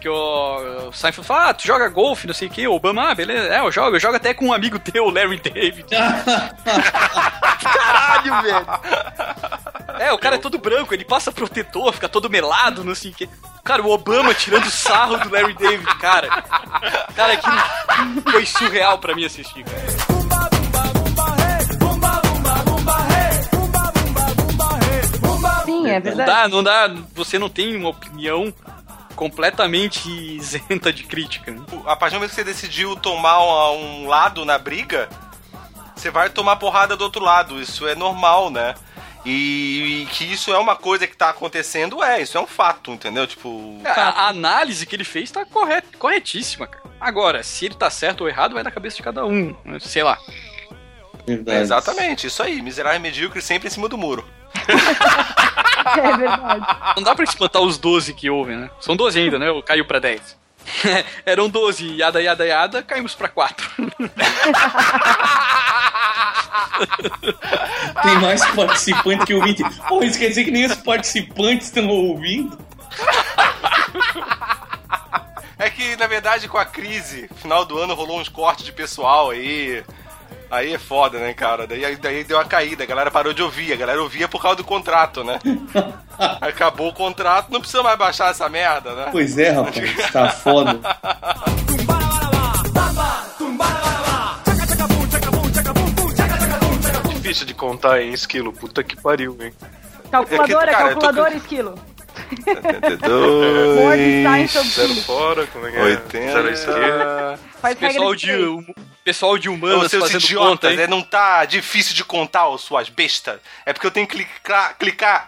Que o, Seinfeld fala, ah, tu joga golfe, não sei o que. O Obama, ah, beleza. É, eu jogo. Eu jogo até com um amigo teu, o Larry David. *laughs* Caralho, velho. É, o cara é todo branco, ele passa protetor, fica todo melado, não sei o que. Cara, o Obama tirando sarro do Larry David, cara. Cara, aquilo foi surreal pra mim assistir, cara. Sim, é Não verdade. dá, não dá. Você não tem uma opinião completamente *laughs* isenta de crítica. né? A partir do momento que você decidiu tomar um, um lado na briga, você vai tomar porrada do outro lado. Isso é normal, né? E, e que isso é uma coisa que tá acontecendo, é, isso é um fato, entendeu? Tipo. A, a análise que ele fez tá corret, corretíssima, cara. Agora, se ele tá certo ou errado, vai na cabeça de cada um. né? Sei lá. É, exatamente, isso aí. Miserável e medíocre sempre em cima do muro. *laughs* É verdade. Não dá pra espantar os 12 que ouvem, né? São 12 ainda, né? Eu caiu pra 10. *laughs* Eram 12, yada, yada, yada, caímos pra 4. *laughs* Tem mais participante que ouvinte. Pô, isso quer dizer que nem os participantes estão ouvindo? É que, na verdade, com a crise, final do ano rolou uns cortes de pessoal aí. Aí é foda, né, cara? Daí, daí deu uma caída, a galera parou de ouvir. A galera ouvia por causa do contrato, né? *laughs* Acabou o contrato, não precisa mais baixar essa merda, né? Pois é, rapaz, tá foda. Difícil de contar em esquilo, puta que pariu, hein? Calculadora, É que, cara, eu tô calculadora, esquilo. Dois, Seinfeld, Zero filho. fora, como é que é? 80. Zero esquerda. Pessoal de pessoal de Ô, humanas seus fazendo idiotas, conta, hein? é, não tá difícil de contar, ô, suas bestas. É porque eu tenho que clicar, clicar.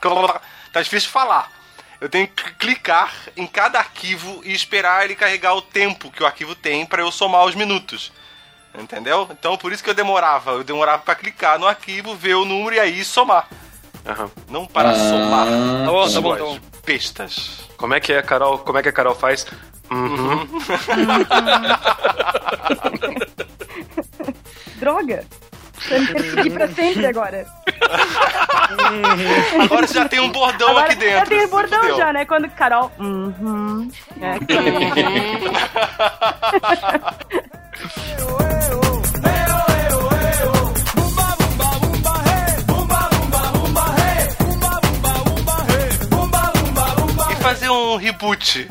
Tá difícil de falar. Eu tenho que clicar em cada arquivo e esperar ele carregar o tempo que o arquivo tem pra eu somar os minutos. Entendeu? Então por isso que eu demorava. Eu demorava pra clicar no arquivo, ver o número e aí somar. Não para Ah. somar. Tá bom, tá bom, tá bom. Como é que é a Carol? Como é que a Carol faz? Uhum. *laughs* Droga. Você vai seguir pra sempre agora. *laughs* Agora você já tem um bordão Agora aqui dentro. já tem o bordão já, né? Quando Carol. Uhum. É, *laughs* fazer um reboot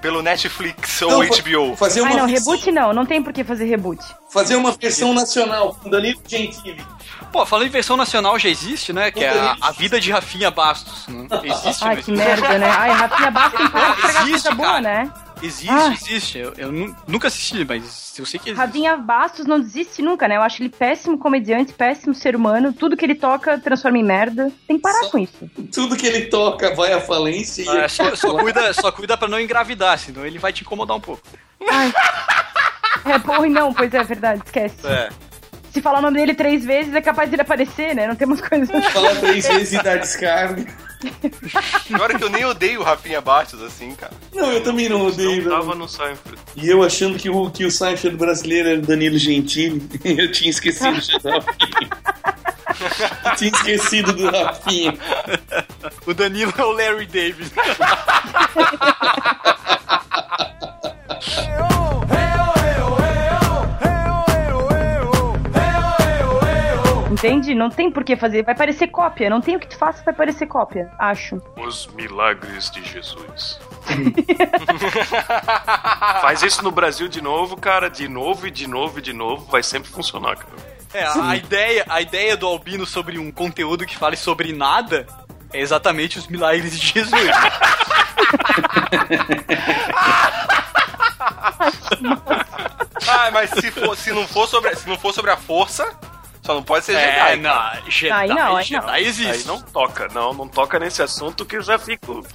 pelo Netflix ou Não, HBO. fazer uma não, versão- reboot não. Não tem por que fazer reboot. Fazer uma versão nacional com Danilo Gentili. Pô, falando em versão nacional já existe, né? Que é a, a vida de Rafinha Bastos. Né? *laughs* Existe, Ai, mas- que merda, né? Ai, Rafinha Bastos tem *laughs* coisa boa, né? Existe, Ah. existe. Eu, eu nu- nunca assisti, mas eu sei que existe. Rafinha Bastos não desiste nunca, né? Eu acho ele péssimo comediante, péssimo ser humano. Tudo que ele toca transforma em merda. Tem que parar com isso. Tudo que ele toca vai à falência e. Ah, só, só cuida, só cuida pra não engravidar, senão ele vai te incomodar um pouco. Ai. É, porra, não, pois é, verdade, esquece. É. Se falar o nome dele três vezes, é capaz dele aparecer, né? Não tem umas coisas. Fala três vezes e dá descarga. Agora que eu nem odeio o Rafinha Bastos assim, cara. Não, eu também não odeio. Não. tava no Seinfeld. E eu achando que o, que o Seinfeld brasileiro era o Danilo Gentili. *laughs* Eu tinha esquecido já do Rafinha. Eu *laughs* tinha esquecido do Rafinha. O Danilo é o Larry David. *laughs* Entende? Não tem por que fazer. Vai parecer cópia. Não tem o que tu faça, vai parecer cópia. Acho. Os milagres de Jesus. *laughs* Faz isso no Brasil de novo, cara, de novo e de novo e de novo, vai sempre funcionar, cara. É, a, a ideia, a ideia do Albino sobre um conteúdo que fale sobre nada é exatamente os milagres de Jesus. *laughs* *laughs* Ah, mas se, for, se, não for sobre, se não for sobre a força, só não pode ser É, Jedi. não. Jedi, Aí não, aí Jedi não. existe. Aí não toca, não, não toca nesse assunto que eu já fico.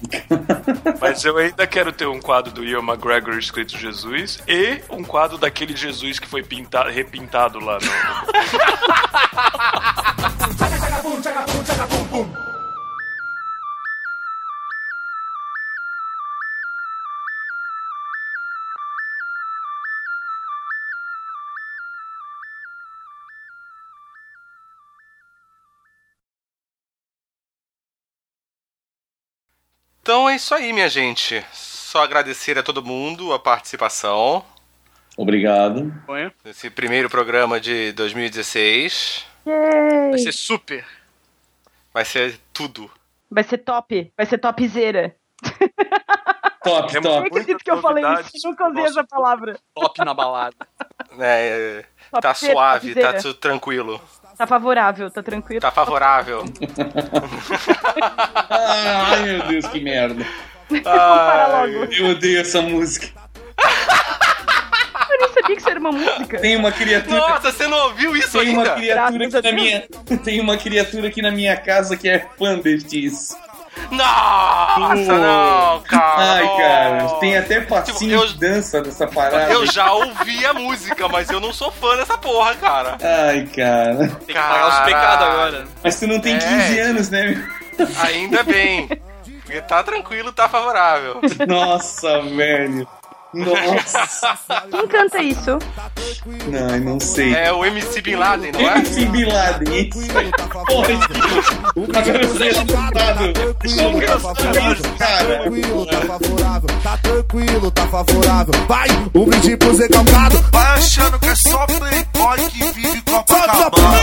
*laughs* Mas eu ainda quero ter um quadro do Ian McGregor escrito Jesus e um quadro daquele Jesus que foi pintado, repintado lá no. *laughs* *laughs* Então é isso aí, minha gente. Só agradecer a todo mundo a participação Obrigado. nesse primeiro programa de 2016. Yay. Vai ser super. Vai ser tudo. Vai ser top. Vai ser topzera. *laughs* Top, Eu top. acredito que eu falei isso. Eu nunca usei essa palavra. Top na balada. É, é, tá Topzera, suave, tá topzera. tu- tranquilo. Tá favorável, tá tranquilo. Tá favorável. *laughs* Ai, meu Deus, que merda. Logo. Eu odeio essa música. Eu nem sabia que isso era uma música. Tem uma criatura. Nossa, você não ouviu isso Tem uma ainda? criatura Graças aqui na minha. *laughs* Tem uma criatura aqui na minha casa que é fã destes. Nossa, não, cara. Ai, cara. Tem até passinho eu- de dança dessa parada. Eu já ouvi a música, mas eu não sou fã dessa porra, cara. Ai, cara. Tem que pagar os pecados agora. Mas tu não tem É. 15 anos, né? meu? Ainda bem. Porque tá tranquilo, tá favorável. Nossa, velho. Nossa! Quem canta isso? Não, eu não sei. É o MC Bin Laden, não é? MC Bin Laden, isso. Porra, o cabelo é desmontado. Tá, tá, tá favorável, tá tranquilo, tá favorável. Vai, o brinde pro Zé Calcado. Vai achando que é só playboy que vive Copacabana.